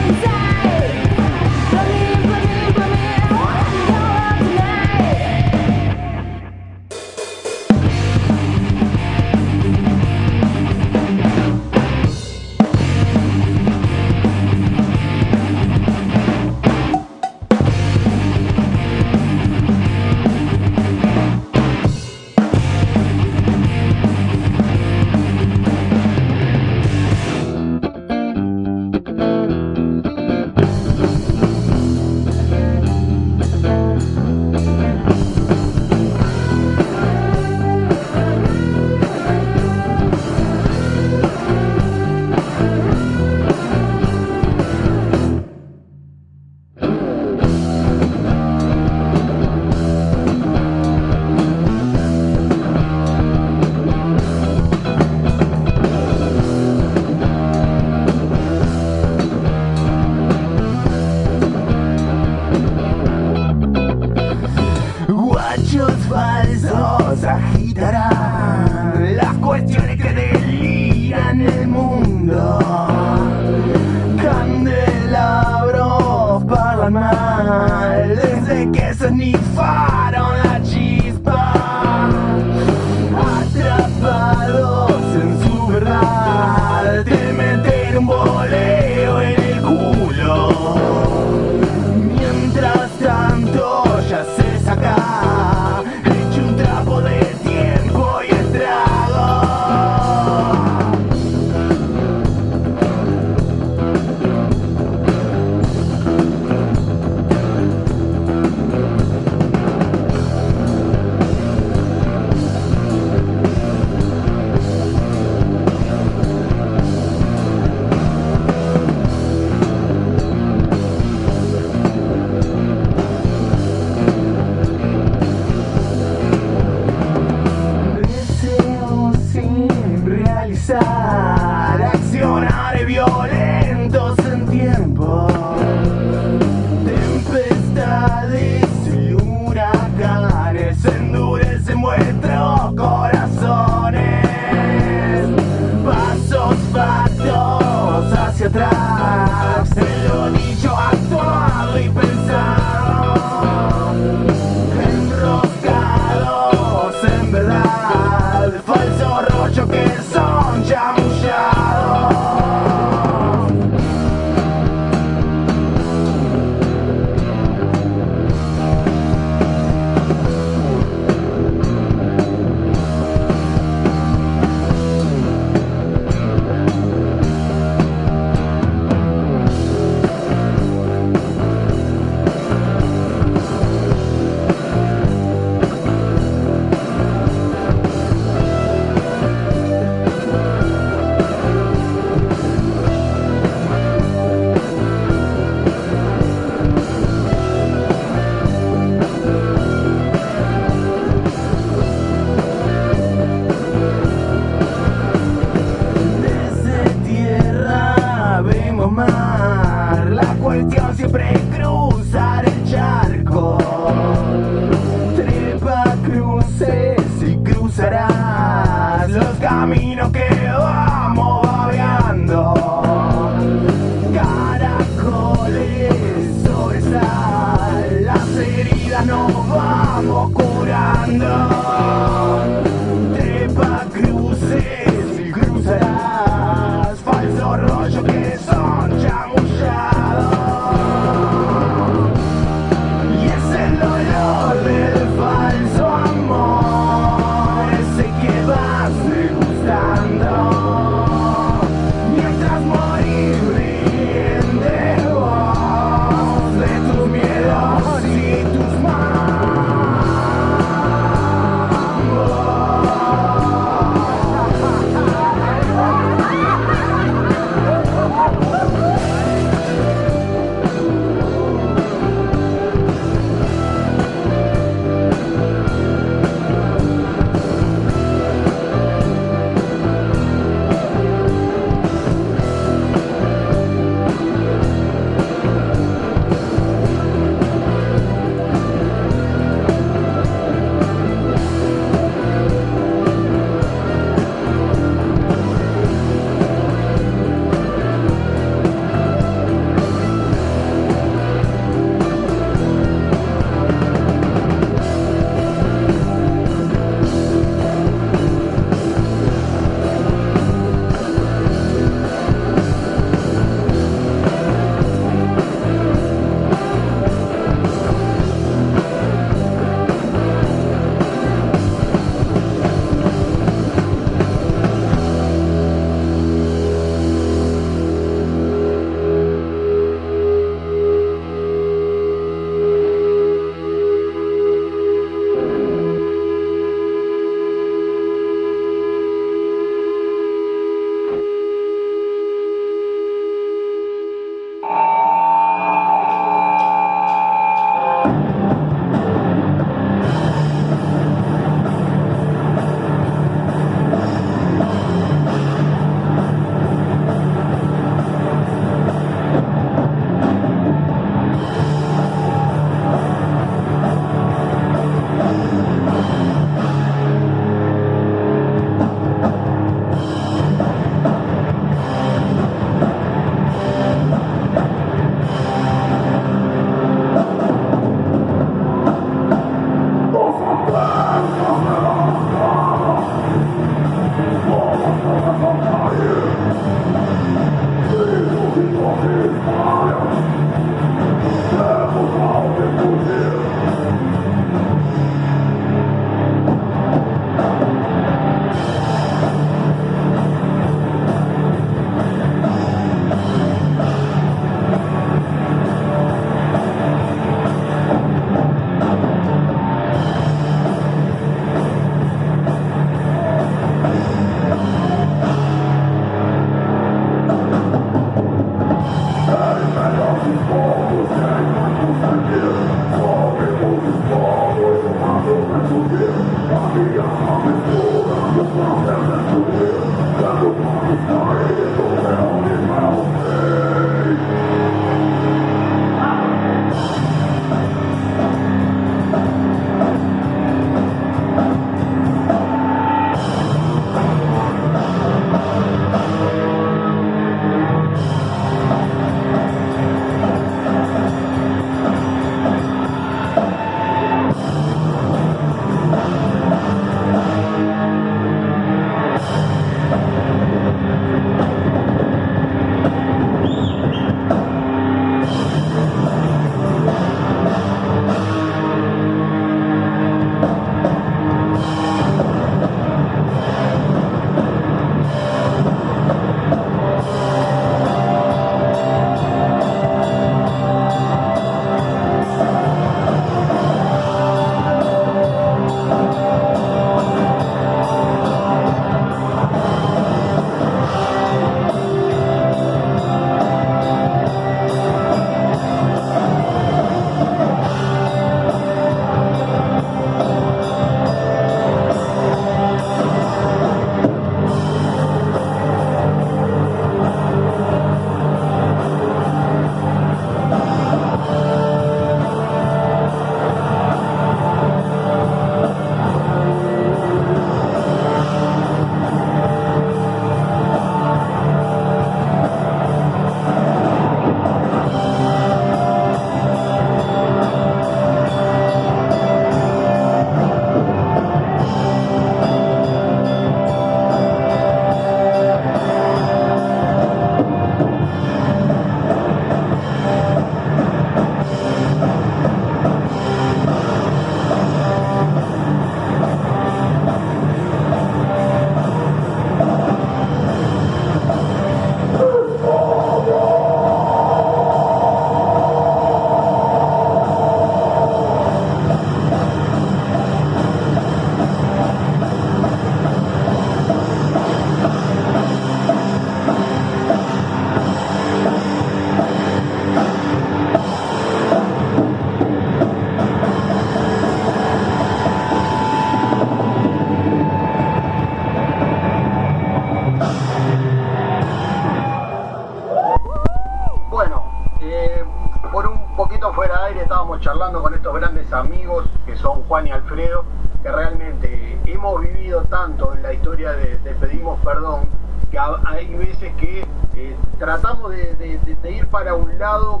Para un lado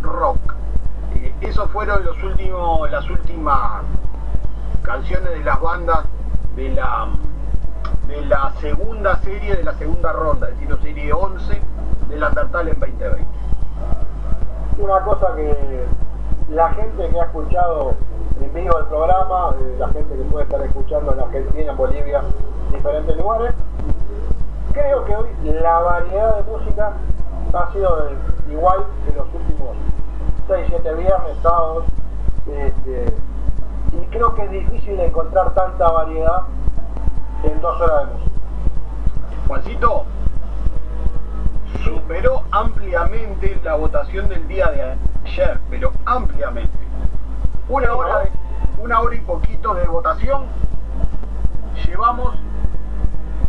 Rock. Eh, esos fueron los últimos, las últimas canciones de las bandas de la de la segunda serie, de la segunda ronda, es decir, la serie 11 del Undertale en 2020. Una cosa que la gente que ha escuchado en vivo el programa, eh, la gente que puede estar escuchando en Argentina, en Bolivia, en diferentes lugares, creo que hoy la variedad de música ha sido igual que los últimos 6-7 viernes, sábados, este, y creo que es difícil encontrar tanta variedad en dos horas de música. Juancito superó ampliamente la votación del día de ayer, pero ampliamente. Una hora, de- una hora y poquito de votación, llevamos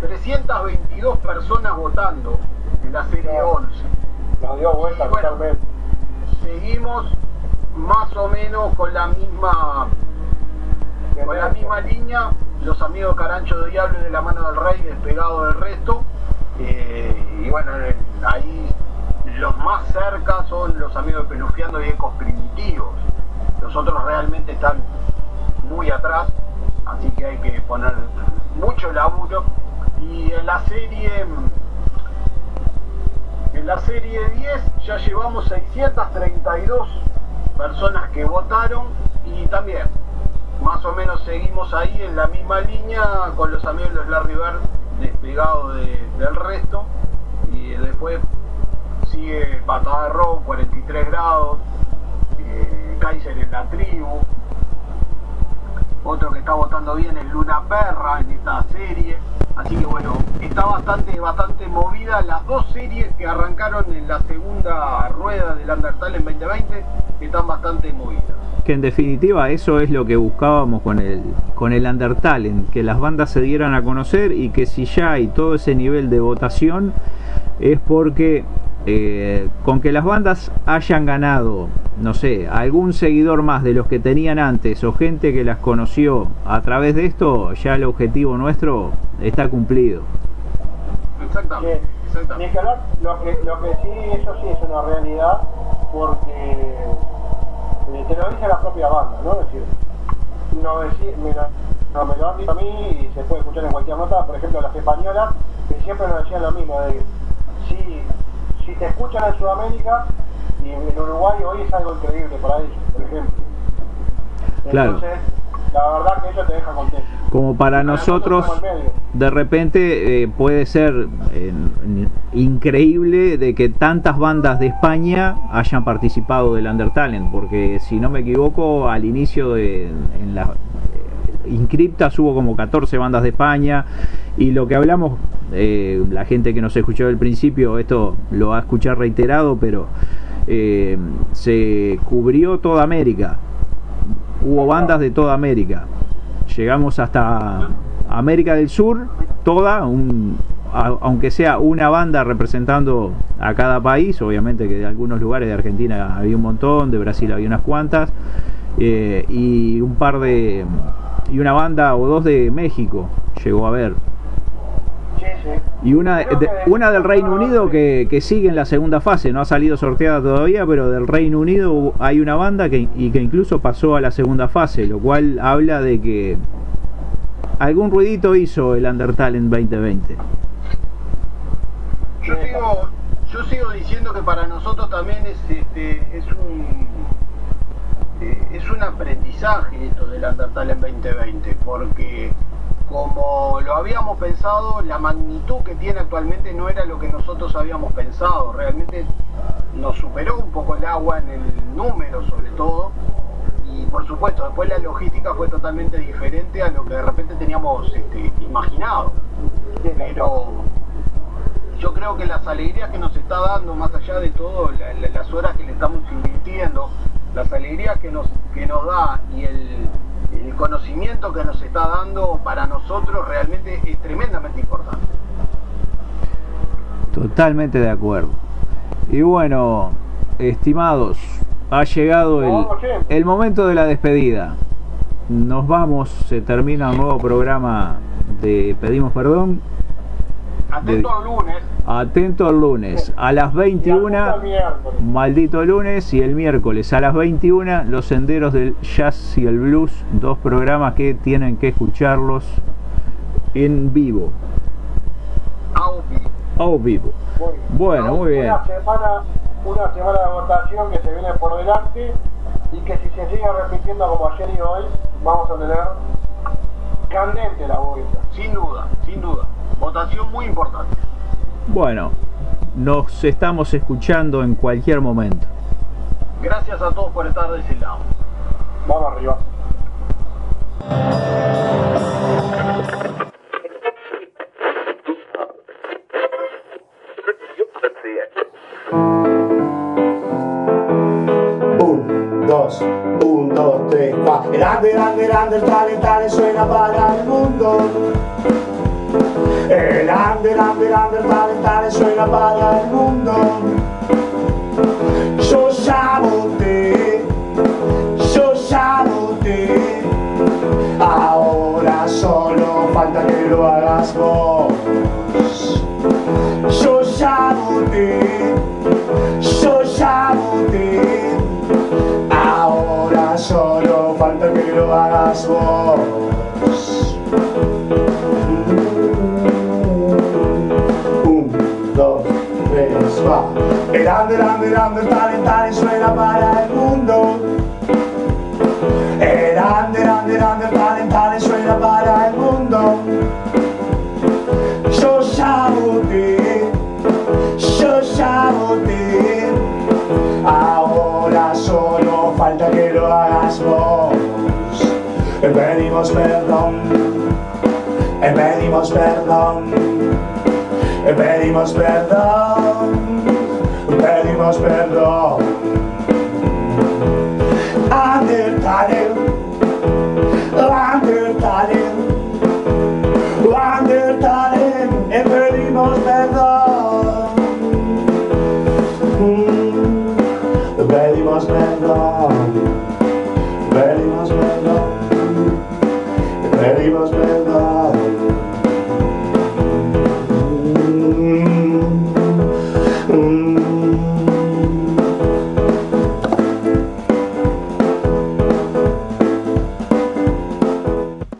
322 personas votando en la serie 11. Nos dio vuelta Y bueno. Seguimos más o menos con la misma con la misma línea, los amigos Carancho de Diablo y de la mano del Rey despegado del resto. eh, y bueno, eh, ahí los más cerca son los amigos de Pelufiando y Ecos Primitivos. Los otros realmente están muy atrás, así que hay que poner mucho laburo. Y en la serie en la serie 10 ya llevamos 632 personas que votaron y también más o menos seguimos ahí en la misma línea con los amigos de Larry Bird despegados de- del resto. Y después sigue Patada de Rock 43 grados eh, Kaiser en la tribu otro que está votando bien es Luna Perra en esta serie. Así que bueno está bastante bastante movida las dos series que arrancaron en la segunda rueda del Undertale en 2020 están bastante movidas. Que en definitiva eso es lo que buscábamos con el, con el Undertalent, que las bandas se dieran a conocer y que si ya hay todo ese nivel de votación es porque eh, con que las bandas hayan ganado, no sé, algún seguidor más de los que tenían antes o gente que las conoció a través de esto, ya el objetivo nuestro está cumplido. exactamente, Ni exactamente. que hablar, lo que, lo que sí, eso sí es una realidad, porque eh, te lo dice la propia banda, ¿no? Es decir, no deci- me, lo- no, me lo han dicho a mí y se puede escuchar en cualquier nota, por ejemplo, las españolas, que siempre nos decían lo mismo, de que si, si te escuchan en Sudamérica y en Uruguay hoy es algo increíble para ellos, por ejemplo. Claro. Entonces, la verdad que eso te deja contento. Como para nosotros de repente eh, puede ser eh, increíble de que tantas bandas de España hayan participado del Undertalent, porque si no me equivoco, al inicio de en las eh, inscriptas hubo como 14 bandas de España y lo que hablamos, eh, la gente que nos escuchó al principio, esto lo va a escuchar reiterado, pero eh, se cubrió toda América, hubo bandas de toda América llegamos hasta América del Sur, toda, un, aunque sea una banda representando a cada país, obviamente que de algunos lugares de Argentina había un montón, de Brasil había unas cuantas, eh, y un par de, y una banda o dos de México llegó a ver. Y una, de- una del Reino Unido que, que sigue en la segunda fase, no ha salido sorteada todavía, pero del Reino Unido hay una banda que, y que incluso pasó a la segunda fase, lo cual habla de que algún ruidito hizo el Undertale en 2020. Yo sigo, yo sigo diciendo que para nosotros también es, este, es un eh, es un aprendizaje esto del Undertale en 2020, porque como lo habíamos pensado, la magnitud que tiene actualmente no era lo que nosotros habíamos pensado. Realmente nos superó un poco el agua en el número sobre todo. Y por supuesto, después la logística fue totalmente diferente a lo que de repente teníamos este, imaginado. Pero yo creo que las alegrías que nos está dando, más allá de todo, la- la- las horas que le estamos invirtiendo, las alegrías que nos, que nos da y el, el conocimiento que nos está dando para nosotros realmente es tremendamente importante. Totalmente de acuerdo. Y bueno, estimados, ha llegado el, el momento de la despedida. Nos vamos, se termina un nuevo programa de Pedimos Perdón. Atento al lunes, Atento el lunes a las Y 21. hasta el miércoles. Maldito lunes y el miércoles a las 21 Los Senderos del Jazz y el Blues, dos programas que tienen que escucharlos en vivo. A vivo. Bueno, muy bien. Una semana, una semana de votación que se viene por delante y que si se sigue repitiendo como ayer y hoy, vamos a tener candente la vuelta. Sin duda, sin duda. Votación muy importante. Bueno, nos estamos escuchando en cualquier momento. Gracias a todos por estar de ese lado. Vamos arriba. Dos, un, dos, tres, cuatro. Grande, grande, grande, el talentale suena para el mundo. El grande, grande, grande, el talentale suena para el mundo. Yo sabote, yo sabote. Ahora solo falta que lo hagas vos. Yo sabote, yo sabote. Falta que lo hagas vos. Un, dos, tres, va. Grande, grande, grande, el talentale suena para el mundo. Grande, grande, grande, el talentale suena para el mundo. Yo sabote, yo sabote. Ahora solo falta que lo hagas vos. Pedimos perdón, pedimos perdón, pedimos perdón, pedimos perdón. Undertale, Undertale, perdón, pedimos perdón, pedimos perdón.